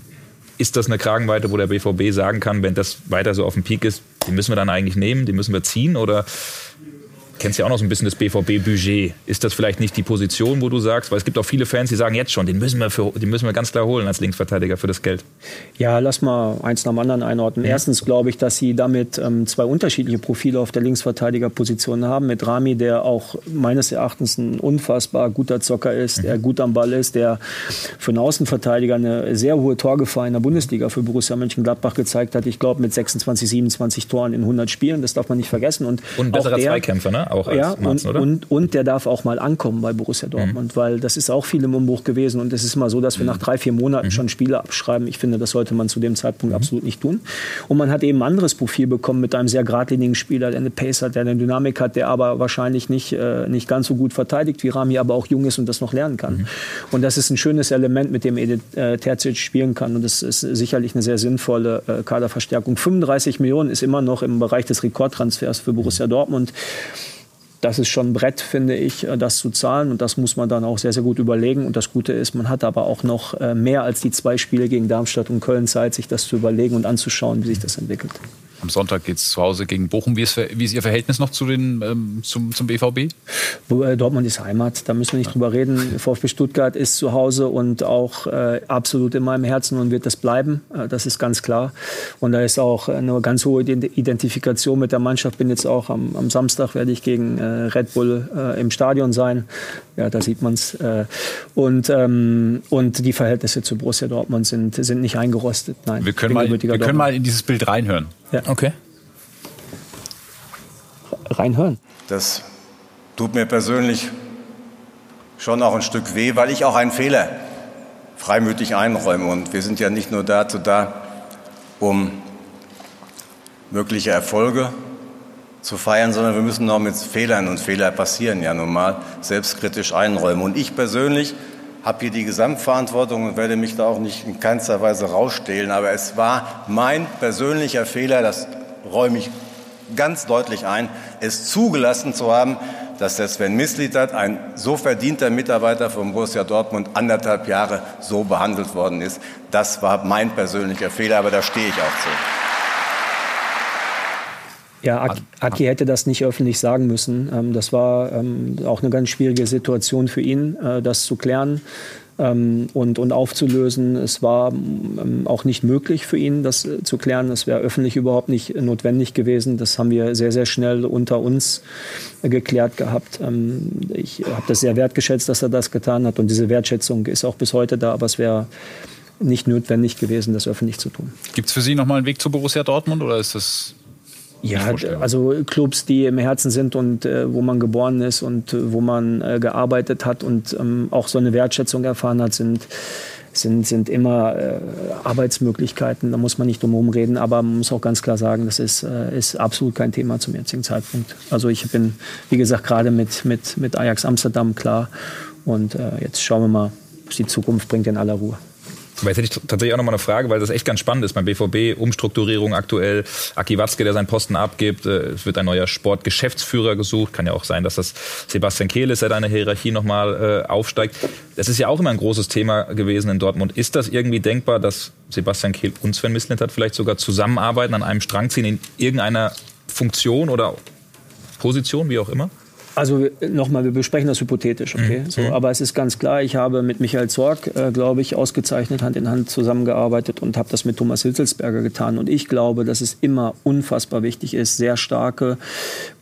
Speaker 8: Ist das eine Kragenweite, wo der BVB sagen kann, wenn das weiter so auf dem Peak ist, die müssen wir dann eigentlich nehmen, die müssen wir ziehen? Oder kennst ja auch noch so ein bisschen das BVB-Budget. Ist das vielleicht nicht die Position, wo du sagst, weil es gibt auch viele Fans, die sagen jetzt schon, den müssen wir, für, den müssen wir ganz klar holen als Linksverteidiger für das Geld.
Speaker 6: Ja, lass mal eins nach dem anderen einordnen. Ja. Erstens glaube ich, dass sie damit ähm, zwei unterschiedliche Profile auf der Linksverteidigerposition haben. Mit Rami, der auch meines Erachtens ein unfassbar guter Zocker ist, mhm. der gut am Ball ist, der für einen Außenverteidiger eine sehr hohe Torgefahr in der Bundesliga für Borussia Mönchengladbach gezeigt hat. Ich glaube mit 26, 27 Toren in 100 Spielen, das darf man nicht vergessen.
Speaker 8: Und, Und ein besserer Zweikämpfer, ne? Auch als
Speaker 6: ja,
Speaker 8: Marzen,
Speaker 6: und,
Speaker 8: oder?
Speaker 6: Und, und der darf auch mal ankommen bei Borussia Dortmund, mhm. weil das ist auch viel im Umbruch gewesen. Und es ist immer so, dass wir mhm. nach drei, vier Monaten mhm. schon Spiele abschreiben. Ich finde, das sollte man zu dem Zeitpunkt mhm. absolut nicht tun. Und man hat eben ein anderes Profil bekommen mit einem sehr geradlinigen Spieler, der eine Pace hat, der eine Dynamik hat, der aber wahrscheinlich nicht, äh, nicht ganz so gut verteidigt wie Rami, aber auch jung ist und das noch lernen kann. Mhm. Und das ist ein schönes Element, mit dem Edith äh, Terzic spielen kann. Und das ist sicherlich eine sehr sinnvolle äh, Kaderverstärkung. 35 Millionen ist immer noch im Bereich des Rekordtransfers für Borussia Dortmund das ist schon ein Brett, finde ich, äh, das zu zahlen. Und das muss man dann auch sehr, sehr gut überlegen. Und das Gute ist, man hat aber auch noch äh, mehr als die zwei Spiele gegen Darmstadt und Köln Zeit, sich das zu überlegen und anzuschauen, wie sich das entwickelt.
Speaker 1: Am Sonntag geht es zu Hause gegen Bochum. Wie ist, wie ist, Ihr Verhältnis noch zu den, ähm, zum, zum BVB?
Speaker 6: Dortmund ist Heimat, da müssen wir nicht drüber reden. *laughs* VfB Stuttgart ist zu Hause und auch äh, absolut in meinem Herzen und wird das bleiben. Äh, das ist ganz klar. Und da ist auch eine ganz hohe Identifikation mit der Mannschaft. Bin jetzt auch am, am Samstag werde ich gegen äh, Red Bull äh, im Stadion sein. Ja, da sieht man es. Äh, und, ähm, und die Verhältnisse zu Borussia Dortmund sind, sind nicht eingerostet.
Speaker 1: Nein, wir können, mal, wir können mal in dieses Bild reinhören.
Speaker 6: Ja.
Speaker 8: Okay.
Speaker 6: Reinhören.
Speaker 12: Das tut mir persönlich schon auch ein Stück weh, weil ich auch einen Fehler freimütig einräume. Und wir sind ja nicht nur dazu da, um mögliche Erfolge zu feiern, sondern wir müssen auch mit Fehlern und Fehler passieren ja normal selbstkritisch einräumen. Und ich persönlich habe hier die Gesamtverantwortung und werde mich da auch nicht in keinster Weise rausstehlen. Aber es war mein persönlicher Fehler, das räume ich ganz deutlich ein, es zugelassen zu haben, dass der Sven Mislitat, ein so verdienter Mitarbeiter von Borussia Dortmund, anderthalb Jahre so behandelt worden ist. Das war mein persönlicher Fehler, aber da stehe ich auch zu.
Speaker 6: Ja, Aki hätte das nicht öffentlich sagen müssen. Ähm, das war ähm, auch eine ganz schwierige Situation für ihn, äh, das zu klären ähm, und, und aufzulösen. Es war auch nicht möglich für ihn, das äh, zu klären. Es wäre öffentlich überhaupt nicht notwendig gewesen. Das haben wir sehr, sehr schnell unter uns geklärt gehabt. Ich habe das sehr wertgeschätzt, dass er das getan hat. Und diese Wertschätzung ist auch bis heute da. Aber es wäre nicht notwendig gewesen, das öffentlich zu tun.
Speaker 1: Gibt es für Sie noch mal einen Weg zu Borussia Dortmund oder ist das
Speaker 6: ja, also Clubs, die im Herzen sind und äh, wo man geboren ist und äh, wo man äh, gearbeitet hat und ähm, auch so eine Wertschätzung erfahren hat, sind, sind, sind immer äh, Arbeitsmöglichkeiten. Da muss man nicht drum herum reden, aber man muss auch ganz klar sagen, das ist, äh, ist absolut kein Thema zum jetzigen Zeitpunkt. Also ich bin, wie gesagt, gerade mit, mit, mit Ajax Amsterdam klar und äh, jetzt schauen wir mal, was die Zukunft bringt in aller Ruhe.
Speaker 8: Aber jetzt hätte ich tatsächlich auch noch mal eine Frage, weil das echt ganz spannend ist beim BVB. Umstrukturierung aktuell. Aki Watzke, der seinen Posten abgibt. Äh, es wird ein neuer Sportgeschäftsführer gesucht. Kann ja auch sein, dass das Sebastian Kehl ist, der deine Hierarchie noch mal äh, aufsteigt. Das ist ja auch immer ein großes Thema gewesen in Dortmund. Ist das irgendwie denkbar, dass Sebastian Kehl und Sven Mislintat vielleicht sogar zusammenarbeiten, an einem Strang ziehen in irgendeiner Funktion oder Position, wie auch immer?
Speaker 6: Also nochmal, wir besprechen das hypothetisch, okay? Mhm. So, aber es ist ganz klar, ich habe mit Michael Zorg, äh, glaube ich, ausgezeichnet Hand in Hand zusammengearbeitet und habe das mit Thomas Hitzelsberger getan. Und ich glaube, dass es immer unfassbar wichtig ist, sehr starke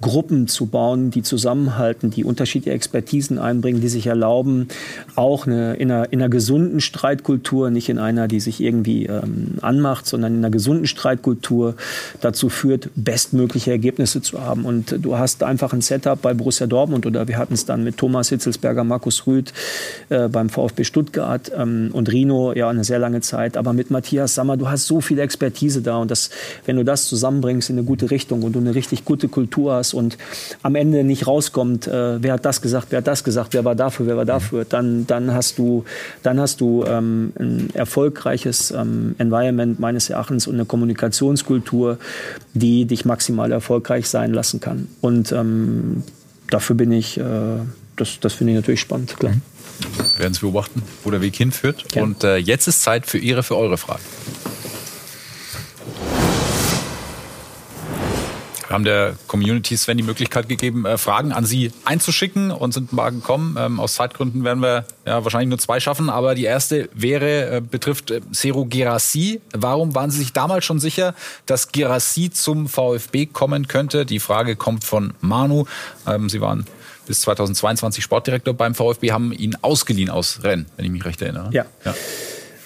Speaker 6: Gruppen zu bauen, die zusammenhalten, die unterschiedliche Expertisen einbringen, die sich erlauben, auch eine, in, einer, in einer gesunden Streitkultur, nicht in einer, die sich irgendwie ähm, anmacht, sondern in einer gesunden Streitkultur dazu führt, bestmögliche Ergebnisse zu haben. Und du hast einfach ein Setup bei Borussia Borussia Dortmund oder wir hatten es dann mit Thomas Hitzelsberger, Markus Rüth äh, beim VfB Stuttgart ähm, und Rino ja eine sehr lange Zeit. Aber mit Matthias Sammer, du hast so viel Expertise da und das, wenn du das zusammenbringst in eine gute Richtung und du eine richtig gute Kultur hast und am Ende nicht rauskommt, äh, wer hat das gesagt, wer hat das gesagt, wer war dafür, wer war dafür, dann, dann hast du, dann hast du ähm, ein erfolgreiches ähm, Environment meines Erachtens und eine Kommunikationskultur, die dich maximal erfolgreich sein lassen kann. Und ähm, dafür bin ich, äh, das, das finde ich natürlich spannend, klar. Mhm.
Speaker 1: Wir werden es beobachten, wo der Weg hinführt. Gerne. Und äh, jetzt ist Zeit für Ihre, für eure Fragen. Haben der Community Sven die Möglichkeit gegeben, äh, Fragen an Sie einzuschicken und sind mal gekommen. Ähm, aus Zeitgründen werden wir ja wahrscheinlich nur zwei schaffen, aber die erste wäre, äh, betrifft äh, Seru Gerassi. Warum waren Sie sich damals schon sicher, dass Gerassi zum VfB kommen könnte? Die Frage kommt von Manu. Ähm, Sie waren bis 2022 Sportdirektor beim VfB, haben ihn ausgeliehen aus Rennes, wenn ich mich recht erinnere.
Speaker 6: Ja. ja.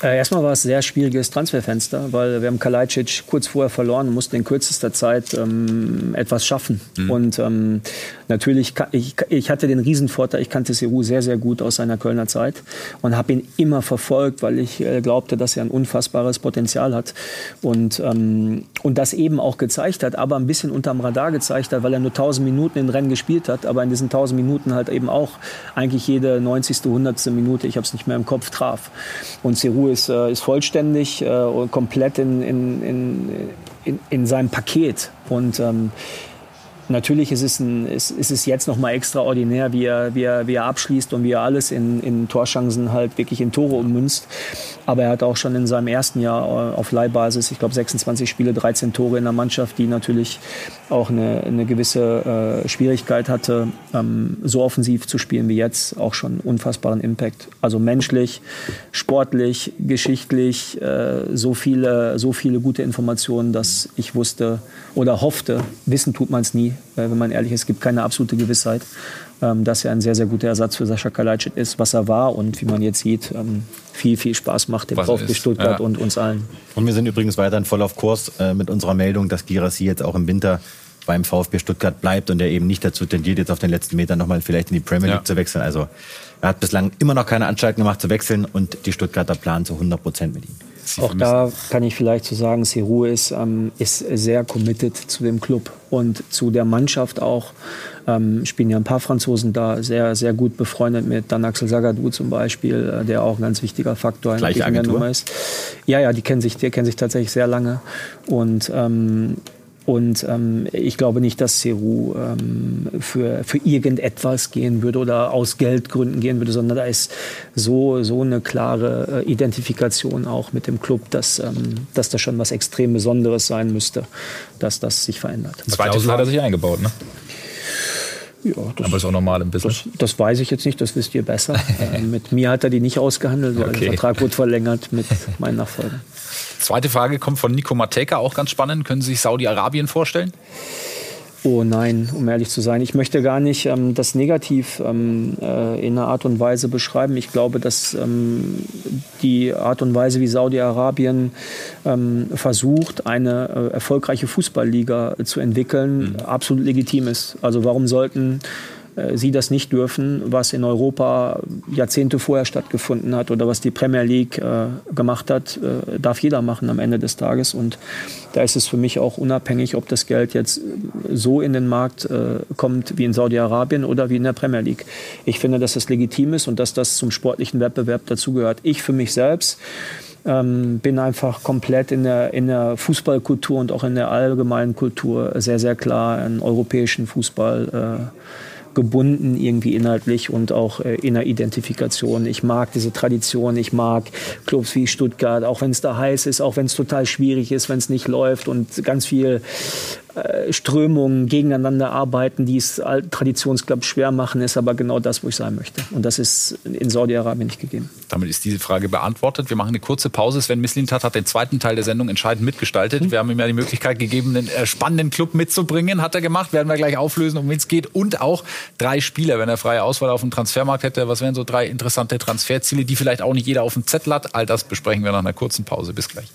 Speaker 6: Äh, erstmal war es ein sehr schwieriges Transferfenster, weil wir haben Kalajdzic kurz vorher verloren und mussten in kürzester Zeit ähm, etwas schaffen. Mhm. Und ähm, natürlich, ich, ich hatte den Riesenvorteil, ich kannte Seru sehr, sehr gut aus seiner Kölner Zeit und habe ihn immer verfolgt, weil ich äh, glaubte, dass er ein unfassbares Potenzial hat und, ähm, und das eben auch gezeigt hat, aber ein bisschen unterm Radar gezeigt hat, weil er nur 1000 Minuten in Rennen gespielt hat, aber in diesen 1000 Minuten halt eben auch eigentlich jede 90., 100. Minute, ich habe es nicht mehr im Kopf, traf. Und Seru ist, äh, ist vollständig äh, und komplett in, in, in, in, in seinem Paket. Und ähm, Natürlich ist es, ein, ist, ist es jetzt noch mal extraordinär, wie er, wie, er, wie er abschließt und wie er alles in, in Torschancen halt wirklich in Tore ummünzt. Aber er hat auch schon in seinem ersten Jahr äh, auf Leihbasis, ich glaube 26 Spiele, 13 Tore in der Mannschaft, die natürlich auch eine, eine gewisse äh, Schwierigkeit hatte, ähm, so offensiv zu spielen wie jetzt, auch schon unfassbaren Impact. Also menschlich, sportlich, geschichtlich, äh, so, viele, so viele gute Informationen, dass ich wusste oder hoffte, wissen tut man es nie, wenn man ehrlich ist, es gibt keine absolute Gewissheit, ähm, dass er ein sehr, sehr guter Ersatz für Sascha Kalajdzic ist, was er war und wie man jetzt sieht, ähm, viel, viel Spaß macht dem VfB Stuttgart ja. und uns allen.
Speaker 4: Und wir sind übrigens weiterhin voll auf Kurs äh, mit unserer Meldung, dass Girassi jetzt auch im Winter beim VfB Stuttgart bleibt und er eben nicht dazu tendiert, jetzt auf den letzten Metern nochmal vielleicht in die Premier League ja. zu wechseln. Also er hat bislang immer noch keine Anstalten gemacht zu wechseln und die Stuttgarter planen zu 100 Prozent mit ihm.
Speaker 6: Auch da kann ich vielleicht so sagen, Seru ist, ähm, ist sehr committed zu dem Club und zu der Mannschaft auch. Ähm, spielen ja ein paar Franzosen da, sehr, sehr gut befreundet mit dann Axel Sagadou zum Beispiel, äh, der auch ein ganz wichtiger Faktor
Speaker 4: in der Nummer ist.
Speaker 6: Ja, ja, die kennen sich, die kennen sich tatsächlich sehr lange. Und ähm, und ähm, ich glaube nicht, dass Seru ähm, für, für irgendetwas gehen würde oder aus Geldgründen gehen würde, sondern da ist so, so eine klare äh, Identifikation auch mit dem Club, dass, ähm, dass das schon was extrem Besonderes sein müsste, dass das sich verändert.
Speaker 8: Zweite hat er sich eingebaut, ne?
Speaker 6: Ja,
Speaker 8: das, Aber ist auch normal im Business.
Speaker 6: Das, das, weiß ich jetzt nicht, das wisst ihr besser. *laughs* äh, mit mir hat er die nicht ausgehandelt, weil okay. der Vertrag wurde verlängert mit meinen Nachfolgern.
Speaker 1: Zweite Frage kommt von Nico Mateka, auch ganz spannend. Können Sie sich Saudi-Arabien vorstellen?
Speaker 6: Oh nein, um ehrlich zu sein. Ich möchte gar nicht ähm, das negativ ähm, äh, in einer Art und Weise beschreiben. Ich glaube, dass ähm, die Art und Weise, wie Saudi-Arabien ähm, versucht, eine äh, erfolgreiche Fußballliga zu entwickeln, mhm. absolut legitim ist. Also warum sollten äh, sie das nicht dürfen, was in Europa Jahrzehnte vorher stattgefunden hat oder was die Premier League äh, gemacht hat, äh, darf jeder machen am Ende des Tages. Und da ist es für mich auch unabhängig, ob das Geld jetzt so in den Markt äh, kommt wie in Saudi-Arabien oder wie in der Premier League. Ich finde, dass das legitim ist und dass das zum sportlichen Wettbewerb dazugehört. Ich für mich selbst ähm, bin einfach komplett in der, in der Fußballkultur und auch in der allgemeinen Kultur sehr, sehr klar einen europäischen Fußball äh, gebunden irgendwie inhaltlich und auch äh, in der Identifikation. Ich mag diese Tradition, ich mag Clubs wie Stuttgart, auch wenn es da heiß ist, auch wenn es total schwierig ist, wenn es nicht läuft und ganz viel Strömungen gegeneinander arbeiten, die es Traditionsclub schwer machen, ist aber genau das, wo ich sein möchte. Und das ist in Saudi-Arabien nicht gegeben.
Speaker 1: Damit ist diese Frage beantwortet. Wir machen eine kurze Pause. Sven Mislintat hat den zweiten Teil der Sendung entscheidend mitgestaltet. Mhm. Wir haben ihm ja die Möglichkeit gegeben, einen äh, spannenden Club mitzubringen. Hat er gemacht. Werden wir gleich auflösen, um wen es geht. Und auch drei Spieler, wenn er freie Auswahl auf dem Transfermarkt hätte. Was wären so drei interessante Transferziele, die vielleicht auch nicht jeder auf dem Zettel hat? All das besprechen wir nach einer kurzen Pause. Bis gleich.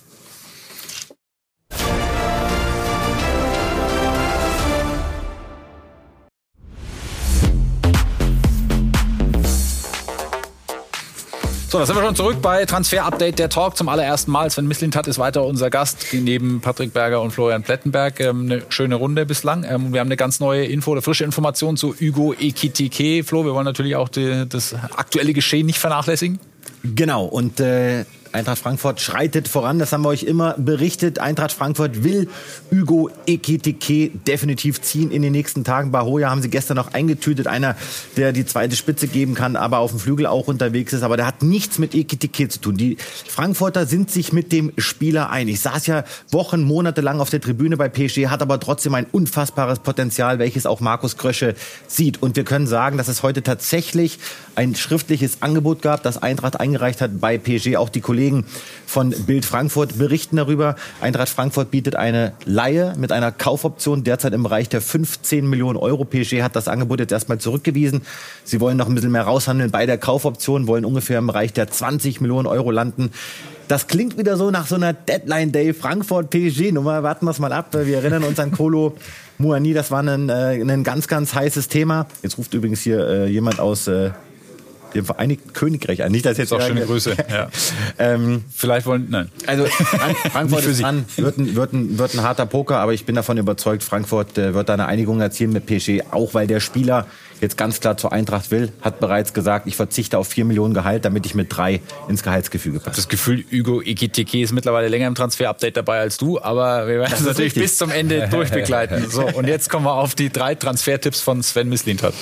Speaker 1: So, da sind wir schon zurück bei Transfer Update, der Talk zum allerersten Mal. Sven Mislintat ist weiter unser Gast, neben Patrick Berger und Florian Plettenberg. Ähm, eine schöne Runde bislang. Ähm, wir haben eine ganz neue Info, eine frische Information zu Hugo Ekitike. Flo, wir wollen natürlich auch die, das aktuelle Geschehen nicht vernachlässigen.
Speaker 4: Genau, und äh, Eintracht Frankfurt schreitet voran, das haben wir euch immer berichtet. Eintracht Frankfurt will Hugo Ekitike definitiv ziehen in den nächsten Tagen. Bahoya haben sie gestern noch eingetütet, einer, der die zweite Spitze geben kann, aber auf dem Flügel auch unterwegs ist. Aber der hat nichts mit Ekitike zu tun. Die Frankfurter sind sich mit dem Spieler einig. Saß ja Wochen, Monate lang auf der Tribüne bei PSG, hat aber trotzdem ein unfassbares Potenzial, welches auch Markus Krösche sieht. Und wir können sagen, dass es heute tatsächlich ein schriftliches Angebot gab, das Eintracht eingereicht hat bei PSG. Auch die Kollegen von Bild Frankfurt berichten darüber. Eintracht Frankfurt bietet eine Laie mit einer Kaufoption derzeit im Bereich der 15 Millionen Euro. PSG hat das Angebot jetzt erstmal zurückgewiesen. Sie wollen noch ein bisschen mehr raushandeln bei der Kaufoption, wollen ungefähr im Bereich der 20 Millionen Euro landen. Das klingt wieder so nach so einer Deadline Day Frankfurt PSG Nummer. Warten wir es mal ab. Wir erinnern uns an Kolo Muani. Das war ein, äh, ein ganz, ganz heißes Thema. Jetzt ruft übrigens hier äh, jemand aus äh, dem Vereinigten Königreich an. Nicht, dass jetzt
Speaker 1: auch schöne Grüße. *laughs* Ja. ähm, Vielleicht wollen, nein.
Speaker 4: Also *laughs* Frankfurt ist an, wird ein, wird, ein, wird ein harter Poker, aber ich bin davon überzeugt, Frankfurt äh, wird da eine Einigung erzielen mit PSG, auch weil der Spieler jetzt ganz klar zur Eintracht will, hat bereits gesagt, ich verzichte auf vier Millionen Gehalt, damit ich mit drei ins Gehaltsgefüge passe.
Speaker 1: Das Gefühl, Hugo Ekitike ist mittlerweile länger im Transfer-Update dabei als du, aber wir werden es natürlich richtig. bis zum Ende durchbegleiten. *laughs* So, und jetzt kommen wir auf die drei Transfertipps von Sven Mislintat.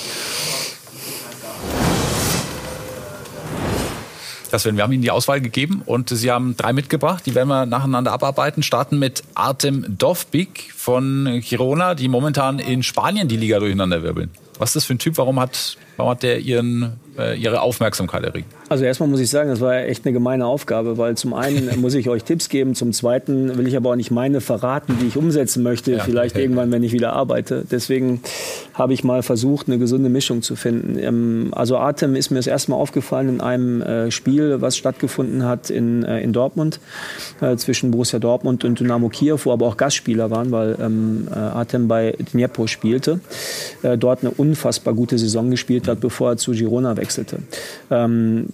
Speaker 1: Das wir haben Ihnen die Auswahl gegeben und Sie haben drei mitgebracht. Die werden wir nacheinander abarbeiten. Starten mit Artem Dovbik von Girona, die momentan in Spanien die Liga durcheinander wirbeln. Was ist das für ein Typ? Warum hat, warum hat der ihren, äh, Ihre Aufmerksamkeit erregt?
Speaker 6: Also erstmal muss ich sagen, das war echt eine gemeine Aufgabe, weil zum einen *laughs* muss ich euch Tipps geben, zum zweiten will ich aber auch nicht meine verraten, die ich umsetzen möchte, ja, vielleicht okay. irgendwann, wenn ich wieder arbeite. Deswegen habe ich mal versucht, eine gesunde Mischung zu finden. Ähm, also Atem ist mir das erste Mal aufgefallen in einem äh, Spiel, was stattgefunden hat in, äh, in Dortmund, äh, zwischen Borussia Dortmund und Dynamo Kiew, wo aber auch Gastspieler waren, weil ähm, Atem bei Dnipro spielte, dort eine unfassbar gute Saison gespielt hat, bevor er zu Girona wechselte.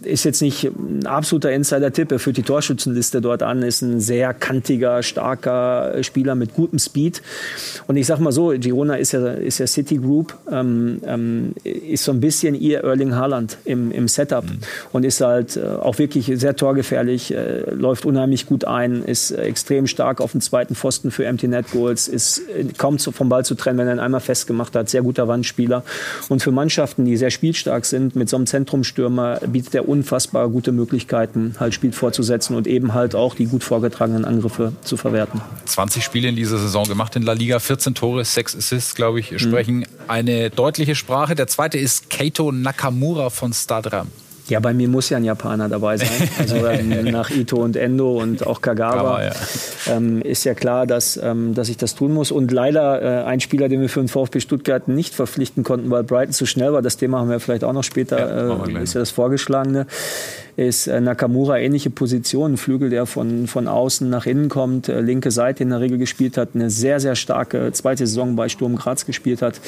Speaker 6: Ist jetzt nicht ein absoluter Insider-Tipp. Er führt die Torschützenliste dort an, ist ein sehr kantiger, starker Spieler mit gutem Speed. Und ich sag mal so, Girona ist ja, ist ja City Group, ähm, ähm, ist so ein bisschen ihr Erling Haaland im, im Setup mhm. und ist halt äh, auch wirklich sehr torgefährlich, äh, läuft unheimlich gut ein, ist extrem stark auf dem zweiten Pfosten für Empty Net Goals, ist äh, kaum zu, vom Ball zu trennen, wenn er ihn einmal festgemacht hat, sehr guter Wandspieler. Und für Mannschaften, die sehr spielstark sind, mit so einem Zentrumstürmer bietet er unfassbar gute Möglichkeiten, halt Spiel fortzusetzen und eben halt auch die gut vorgetragenen Angriffe zu verwerten.
Speaker 1: 20 Spiele in dieser Saison gemacht in La Liga, 14 Tore, 6 Assists, glaube ich, sprechen mhm. eine deutliche Sprache. Der zweite ist Keito Nakamura von Stadram.
Speaker 6: Ja, bei mir muss ja ein Japaner dabei sein. *laughs* Also ähm, nach Ito und Endo und auch Kagawa ja. Ähm, ist ja klar, dass, ähm, dass ich das tun muss. Und leider äh, ein Spieler, den wir für den VfB Stuttgart nicht verpflichten konnten, weil Brighton zu schnell war. Das Thema haben wir vielleicht auch noch später. Ja, äh, ist ja das Vorgeschlagene ist äh, Nakamura ähnliche Position, Flügel, der von, von außen nach innen kommt, äh, linke Seite in der Regel gespielt hat, eine sehr, sehr starke zweite Saison bei Sturm Graz gespielt hat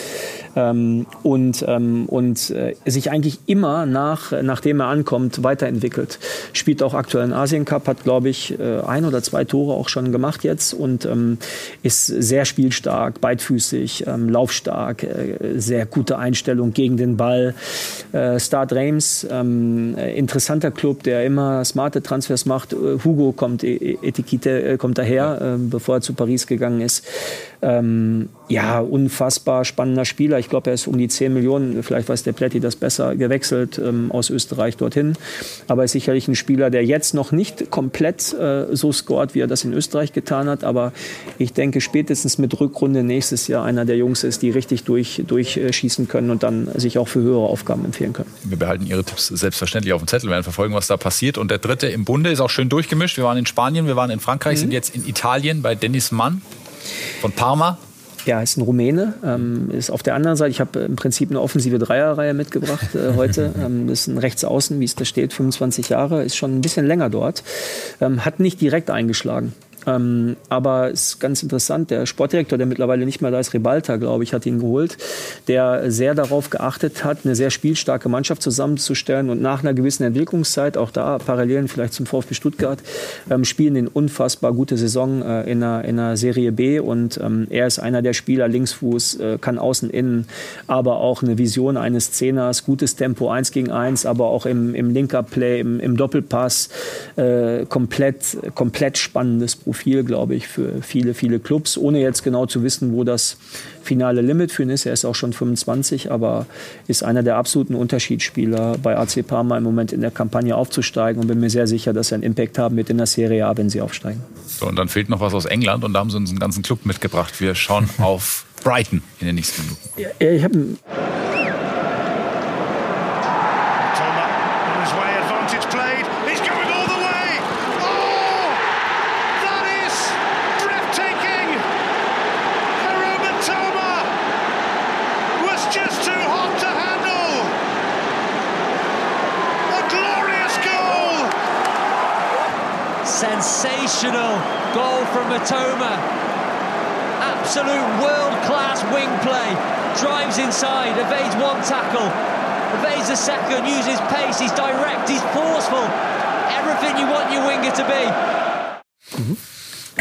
Speaker 6: ähm, und, ähm, und äh, sich eigentlich immer nach, nachdem er ankommt, weiterentwickelt. Spielt auch aktuell in Asien Cup, hat glaube ich äh, ein oder zwei Tore auch schon gemacht jetzt und ähm, ist sehr spielstark, beidfüßig, ähm, laufstark, äh, sehr gute Einstellung gegen den Ball. Äh, Start Reims, ähm, interessanter Club, der immer smarte Transfers macht. Äh, Hugo kommt, e-, e-, Etikette äh, kommt daher, ja. Bevor er zu Paris gegangen ist. Ähm, ja, unfassbar spannender Spieler. Ich glaube, er ist um die 10 Millionen, vielleicht weiß der Pletti das besser, gewechselt ähm, aus Österreich dorthin. Aber ist sicherlich ein Spieler, der jetzt noch nicht komplett äh, so scored, wie er das in Österreich getan hat. Aber ich denke, spätestens mit Rückrunde nächstes Jahr einer der Jungs ist, die richtig durch, durchschießen können und dann sich auch für höhere Aufgaben empfehlen können.
Speaker 1: Wir behalten Ihre Tipps selbstverständlich auf dem Zettel, werden verfolgen, was da passiert. Und der dritte im Bunde ist auch schön durchgemischt. Wir waren in Spanien, wir waren in Frankreich, mhm. sind jetzt in Italien bei Dennis Mann von Parma.
Speaker 6: Ja, ist ein Rumäne. Ähm, ist auf der anderen Seite, ich habe im Prinzip eine offensive Dreierreihe mitgebracht äh, heute. *laughs* Ähm, ist ein Rechtsaußen, wie es da steht, 25 Jahre, ist schon ein bisschen länger dort. Ähm, hat nicht direkt eingeschlagen. Ähm, aber es ist ganz interessant, der Sportdirektor, der mittlerweile nicht mehr da ist, Ribalta, glaube ich, hat ihn geholt, der sehr darauf geachtet hat, eine sehr spielstarke Mannschaft zusammenzustellen und nach einer gewissen Entwicklungszeit, auch da Parallelen vielleicht zum VfB Stuttgart, ähm, spielen den unfassbar gute Saison äh, in, einer, in der Serie B und ähm, er ist einer der Spieler, Linksfuß, äh, kann außen, innen, aber auch eine Vision eines Zehners, gutes Tempo, eins gegen eins, aber auch im, im linker Play, im, im Doppelpass, äh, komplett, komplett spannendes Profil. Profil, glaube ich, für viele, viele Clubs, ohne jetzt genau zu wissen, wo das finale Limit für ihn ist. Er ist auch schon 25, aber ist einer der absoluten Unterschiedsspieler bei AC Parma im Moment in der Kampagne aufzusteigen und bin mir sehr sicher, dass er einen Impact haben wird in der Serie A, wenn sie aufsteigen.
Speaker 1: So, und dann fehlt noch was aus England und da haben sie uns einen ganzen Club mitgebracht. Wir schauen *laughs* auf Brighton in den nächsten Minuten.
Speaker 6: Ja, ich habe
Speaker 13: Matoma. Absolute world-class wing play. Drives inside, evades one tackle, evades the second, uses pace, he's direct, he's forceful. Everything you want your winger to be.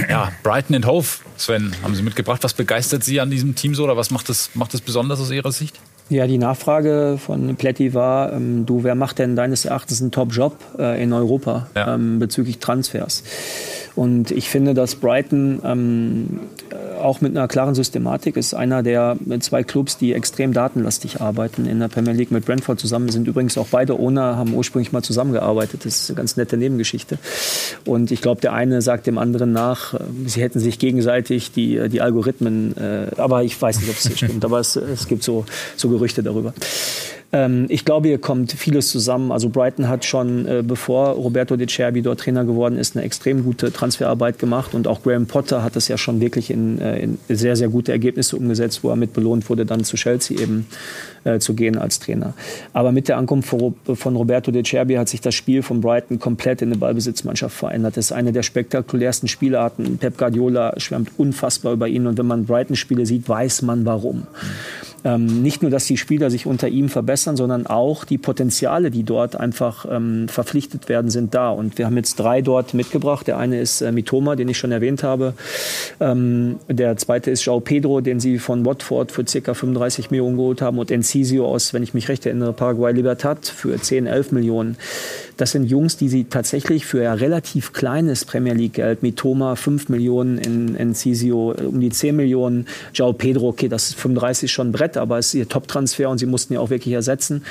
Speaker 1: Ja, Brighton and Hove, Sven, haben Sie mitgebracht. Was begeistert Sie an diesem Team so oder was macht es macht besonders aus Ihrer Sicht?
Speaker 6: Ja, die Nachfrage von Pletti war, ähm, du, wer macht denn deines Erachtens einen Top-Job äh, in Europa ja. ähm, bezüglich Transfers? Und ich finde, dass Brighton ähm, auch mit einer klaren Systematik ist einer der zwei Clubs, die extrem datenlastig arbeiten in der Premier League mit Brentford zusammen. Sind übrigens auch beide Owner, haben ursprünglich mal zusammengearbeitet. Das ist eine ganz nette Nebengeschichte. Und ich glaube, der eine sagt dem anderen nach, äh, sie hätten sich gegenseitig die, die Algorithmen, äh, aber ich weiß nicht, ob es stimmt, aber es, es gibt so, so Gerüchte darüber. Ähm, ich glaube, hier kommt vieles zusammen. Also Brighton hat schon, äh, bevor Roberto De Cerbi dort Trainer geworden ist, eine extrem gute Transferarbeit gemacht. Und auch Graham Potter hat das ja schon wirklich in, äh, in sehr, sehr gute Ergebnisse umgesetzt, wo er mit belohnt wurde, dann zu Chelsea eben äh, zu gehen als Trainer. Aber mit der Ankunft von Roberto De Cerbi hat sich das Spiel von Brighton komplett in eine Ballbesitzmannschaft verändert. Das ist eine der spektakulärsten Spielarten. Pep Guardiola schwärmt unfassbar über ihn. Und wenn man Brighton-Spiele sieht, weiß man warum. Mhm. Ähm, nicht nur, dass die Spieler sich unter ihm verbessern, sondern auch die Potenziale, die dort einfach ähm, verpflichtet werden, sind da. Und wir haben jetzt drei dort mitgebracht. Der eine ist äh, Mitoma, den ich schon erwähnt habe. Ähm, der zweite ist João Pedro, den sie von Watford für ca. 35 Millionen geholt haben. Und Enciso aus, wenn ich mich recht erinnere, Paraguay Libertad für 10, 11 Millionen. Das sind Jungs, die sie tatsächlich für ja relativ kleines Premier League Geld, Mitoma 5 Millionen, in, in Cisio äh, um die 10 Millionen, João Pedro, okay, das ist 35 schon Brett, aber es ist ihr Top-Transfer und sie mussten ja auch wirklich ersetzen.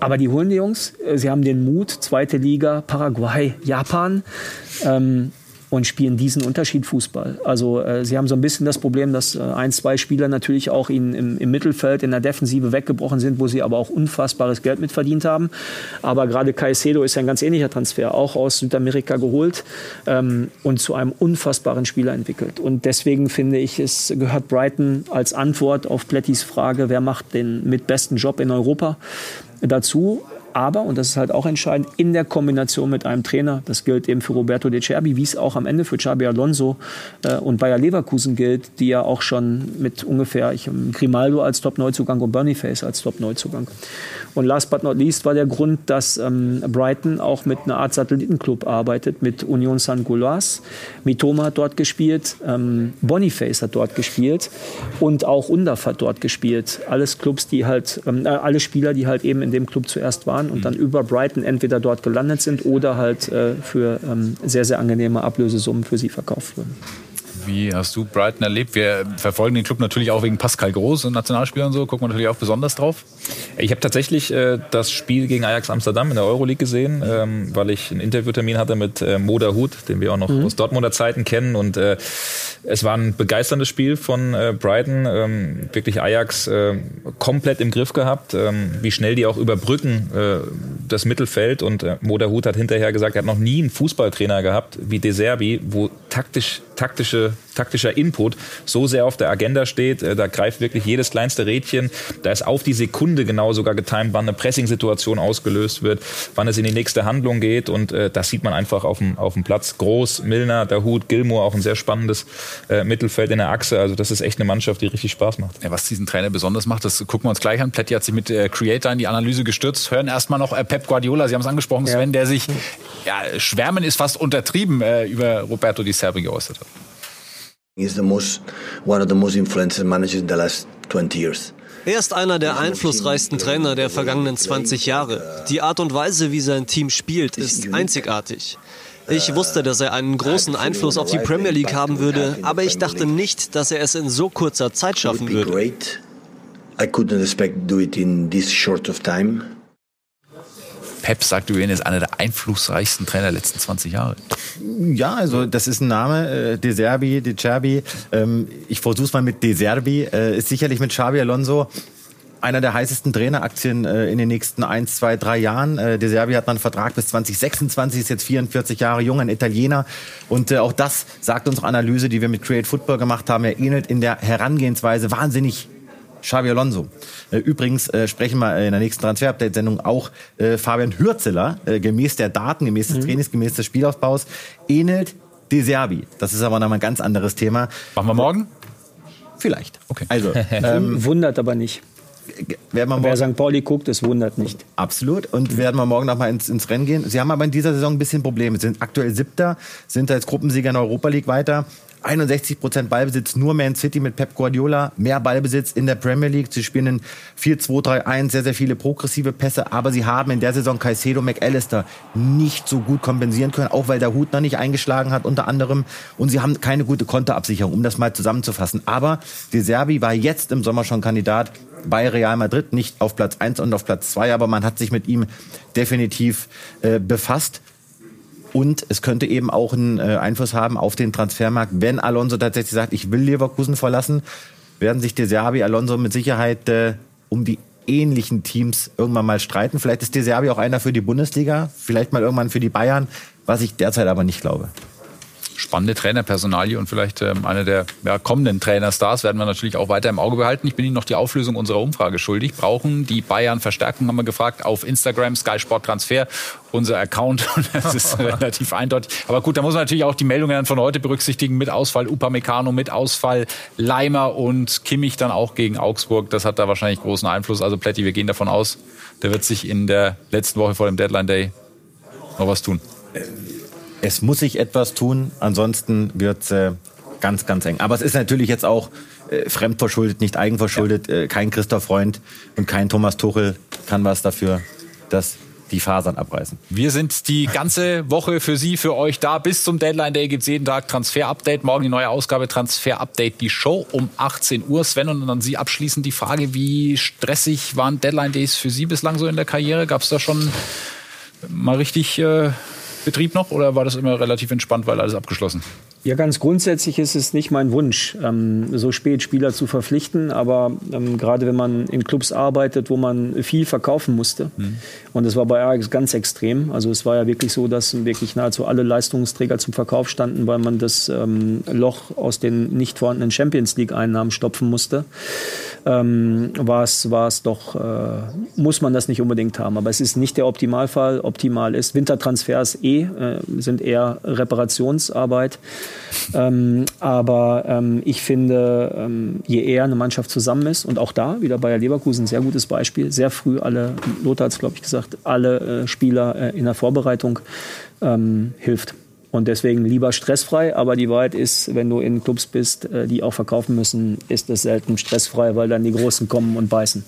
Speaker 6: Aber die holen die Jungs, äh, sie haben den Mut, zweite Liga, Paraguay, Japan. Ähm, und spielen diesen Unterschied Fußball. Also äh, sie haben so ein bisschen das Problem, dass äh, ein, zwei Spieler natürlich auch ihnen im, im, Mittelfeld in der Defensive weggebrochen sind, wo sie aber auch unfassbares Geld mitverdient haben. Aber gerade Caicedo ist ja ein ganz ähnlicher Transfer, auch aus Südamerika geholt ähm, und zu einem unfassbaren Spieler entwickelt. Und deswegen finde ich, es gehört Brighton als Antwort auf Plettis Frage, wer macht den mit besten Job in Europa dazu aber, und das ist halt auch entscheidend, in der Kombination mit einem Trainer, das gilt eben für Roberto De Cerbi, wie es auch am Ende für Xabi Alonso äh, und Bayer Leverkusen gilt, die ja auch schon mit ungefähr ich, Grimaldo als Top-Neuzugang und Boniface als Top-Neuzugang. Und last but not least war der Grund, dass ähm, Brighton auch mit einer Art Satellitenclub arbeitet, mit Union San Goulas. Mitoma hat dort gespielt, ähm, Boniface hat dort gespielt und auch Undaf hat dort gespielt. Alles Clubs, die halt, ähm, äh, alle Spieler, die halt eben in dem Club zuerst waren und dann über Brighton entweder dort gelandet sind oder halt äh, für ähm, sehr, sehr angenehme Ablösesummen für sie verkauft wurden.
Speaker 1: Wie hast du Brighton erlebt? Wir verfolgen den Club natürlich auch wegen Pascal Groß und Nationalspieler und so. Gucken wir natürlich auch besonders drauf.
Speaker 8: Ich habe tatsächlich äh, das Spiel gegen Ajax Amsterdam in der Euroleague gesehen, ähm, weil ich einen Interviewtermin hatte mit äh, Moda Hut, den wir auch noch mhm. aus Dortmunder Zeiten kennen. Und äh, es war ein begeisterndes Spiel von äh, Brighton. Ähm, wirklich Ajax äh, komplett im Griff gehabt. Ähm, wie schnell die auch überbrücken äh, das Mittelfeld. Und äh, Moda Hut hat hinterher gesagt, er hat noch nie einen Fußballtrainer gehabt wie De Serbi, wo taktisch, taktische taktischer Input so sehr auf der Agenda steht. Äh, da greift wirklich jedes kleinste Rädchen. Da ist auf die Sekunde genau sogar getimt, wann eine Pressing-Situation ausgelöst wird, wann es in die nächste Handlung geht. Und äh, das sieht man einfach auf dem, auf dem Platz. Groß, Milner, der Hut, Gilmour, auch ein sehr spannendes äh, Mittelfeld in der Achse. Also das ist echt eine Mannschaft, die richtig Spaß macht.
Speaker 1: Ja, was diesen Trainer besonders macht, das gucken wir uns gleich an. Pletti hat sich mit äh, Creator in die Analyse gestürzt. Hören erstmal noch äh, Pep Guardiola, Sie haben es angesprochen, Sven, ja. der sich, ja, schwärmen ist fast untertrieben, äh, über Roberto Di Serbi geäußert hat.
Speaker 2: He's the most, one of the most influential managers in the last 20 years. Er ist einer der einflussreichsten Trainer der vergangenen 20 Jahre. Die Art und Weise, wie sein Team spielt, ist einzigartig. Ich wusste, dass er einen großen Einfluss auf die Premier League haben würde, aber ich dachte nicht, dass er es in so kurzer Zeit schaffen würde. I couldn't expect to do it in this short of time.
Speaker 1: Pep ihn, ist einer der einflussreichsten Trainer der letzten 20 Jahre.
Speaker 4: Ja, also das ist ein Name, äh, De Serbi, De Cerbi. Ähm, ich versuche es mal mit De Serbi. Äh, ist sicherlich mit Xabi Alonso einer der heißesten Traineraktien äh, in den nächsten ein, zwei, drei Jahren. Äh, De Serbi hat einen Vertrag bis 2026, ist jetzt 44 Jahre jung, ein Italiener. Und äh, auch das sagt unsere Analyse, die wir mit Create Football gemacht haben, er ähnelt in der Herangehensweise wahnsinnig Xabi Alonso. Äh, übrigens äh, sprechen wir in der nächsten Transfer-Update-Sendung auch äh, Fabian Hürzeler, äh, gemäß der Daten, gemäß des
Speaker 5: Mhm.
Speaker 4: Trainings, gemäß des Spielaufbaus, ähnelt De Serbi. Das ist aber nochmal ein ganz anderes Thema.
Speaker 1: Machen wir morgen?
Speaker 4: Vielleicht. Okay. Also, *laughs* ähm,
Speaker 6: wundert aber nicht.
Speaker 4: werden wir
Speaker 6: Wer St. Pauli guckt, es wundert nicht.
Speaker 4: absolut. Und werden wir morgen nochmal ins, ins Rennen gehen. Sie haben aber in dieser Saison ein bisschen Probleme. Sie sind aktuell Siebter, sind als Gruppensieger in der Europa League weiter. 61 Prozent Ballbesitz, nur Man City mit Pep Guardiola, mehr Ballbesitz in der Premier League. Sie spielen in 4-2-3-1, sehr, sehr viele progressive Pässe, aber sie haben in der Saison Caicedo, McAllister nicht so gut kompensieren können, auch weil der Hut noch nicht eingeschlagen hat unter anderem. Und sie haben keine gute Konterabsicherung, um das mal zusammenzufassen. Aber De Serbi war jetzt im Sommer schon Kandidat bei Real Madrid, nicht auf Platz 1 und auf Platz 2, aber man hat sich mit ihm definitiv äh, befasst. Und es könnte eben auch einen äh, Einfluss haben auf den Transfermarkt. Wenn Alonso tatsächlich sagt, ich will Leverkusen verlassen, werden sich De Serbi, Alonso mit Sicherheit äh, um die ähnlichen Teams irgendwann mal streiten. Vielleicht ist De Serbi auch einer für die Bundesliga, vielleicht mal irgendwann für die Bayern, was ich derzeit aber nicht glaube.
Speaker 1: Spannende Trainerpersonalie und vielleicht ähm, eine der ja, kommenden Trainerstars werden wir natürlich auch weiter im Auge behalten. Ich bin Ihnen noch die Auflösung unserer Umfrage schuldig. Brauchen die Bayern Verstärkung, haben wir gefragt, auf Instagram, Sky Sport Transfer, unser Account. *laughs* Und das ist *laughs* relativ eindeutig. Aber gut, da muss man natürlich auch die Meldungen von heute berücksichtigen mit Ausfall Upamecano, mit Ausfall Leimer und Kimmich dann auch gegen Augsburg. Das hat da wahrscheinlich großen Einfluss. Also Plätti, wir gehen davon aus, der wird sich in der letzten Woche vor dem Deadline Day noch was tun.
Speaker 4: Es muss sich etwas tun, ansonsten wird es äh, ganz, ganz eng. Aber es ist natürlich jetzt auch äh, fremdverschuldet, nicht eigenverschuldet. Äh, kein Christoph Freund und kein Thomas Tuchel kann was dafür, dass die Fasern abreißen.
Speaker 1: Wir sind die ganze Woche für Sie, für euch da. Bis zum Deadline Day gibt's jeden Tag Transfer Update. Morgen die neue Ausgabe Transfer Update, die Show um 18 Uhr. Sven, und dann Sie abschließend die Frage, wie stressig waren Deadline Days für Sie bislang so in der Karriere? Gab's da schon mal richtig äh, Betrieb noch oder war das immer relativ entspannt, weil alles abgeschlossen?
Speaker 6: Ja, ganz grundsätzlich ist es nicht mein Wunsch, ähm, so spät Spieler zu verpflichten. Aber ähm, gerade wenn man in Clubs arbeitet, wo man viel verkaufen musste, und das war bei Ajax ganz extrem. Also es war ja wirklich so, dass wirklich nahezu alle Leistungsträger zum Verkauf standen, weil man das ähm, Loch aus den nicht vorhandenen Champions League-Einnahmen stopfen musste. Ähm, war es war es doch, äh, muss man das nicht unbedingt haben. Aber es ist nicht der Optimalfall. Optimal ist Wintertransfers eh, äh, sind eher Reparationsarbeit. Ähm, aber ähm, ich finde, ähm, je eher eine Mannschaft zusammen ist, und auch da, wieder Bayer Leverkusen, sehr gutes Beispiel, sehr früh alle, Lothar hat es, glaube ich, gesagt, alle äh, Spieler äh, in der Vorbereitung ähm, hilft. Und deswegen lieber stressfrei, aber die Wahrheit ist, wenn du in Clubs bist, äh, die auch verkaufen müssen, ist es selten stressfrei, weil dann die Großen kommen und beißen.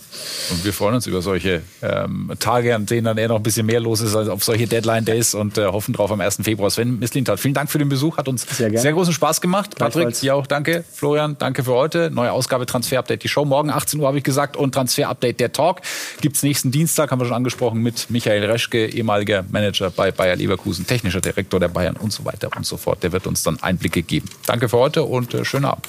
Speaker 1: Und wir freuen uns über solche ähm, Tage, an denen dann eher noch ein bisschen mehr los ist als auf solche Deadline-Days und äh, hoffen drauf am 1. Februar. Sven Mislintat, vielen Dank für den Besuch, hat uns sehr,
Speaker 6: gern.
Speaker 1: großen Spaß gemacht. Patrick, dir auch danke. Florian, danke für heute. Neue Ausgabe Transfer Update, die Show. Morgen 18 Uhr habe ich gesagt und Transfer Update, der Talk. Gibt's nächsten Dienstag, haben wir schon angesprochen, mit Michael Reschke, ehemaliger Manager bei Bayer Leverkusen, technischer Direktor der Bayern und so weiter und so fort. Der wird uns dann Einblicke geben. Danke für heute und äh, schönen Abend.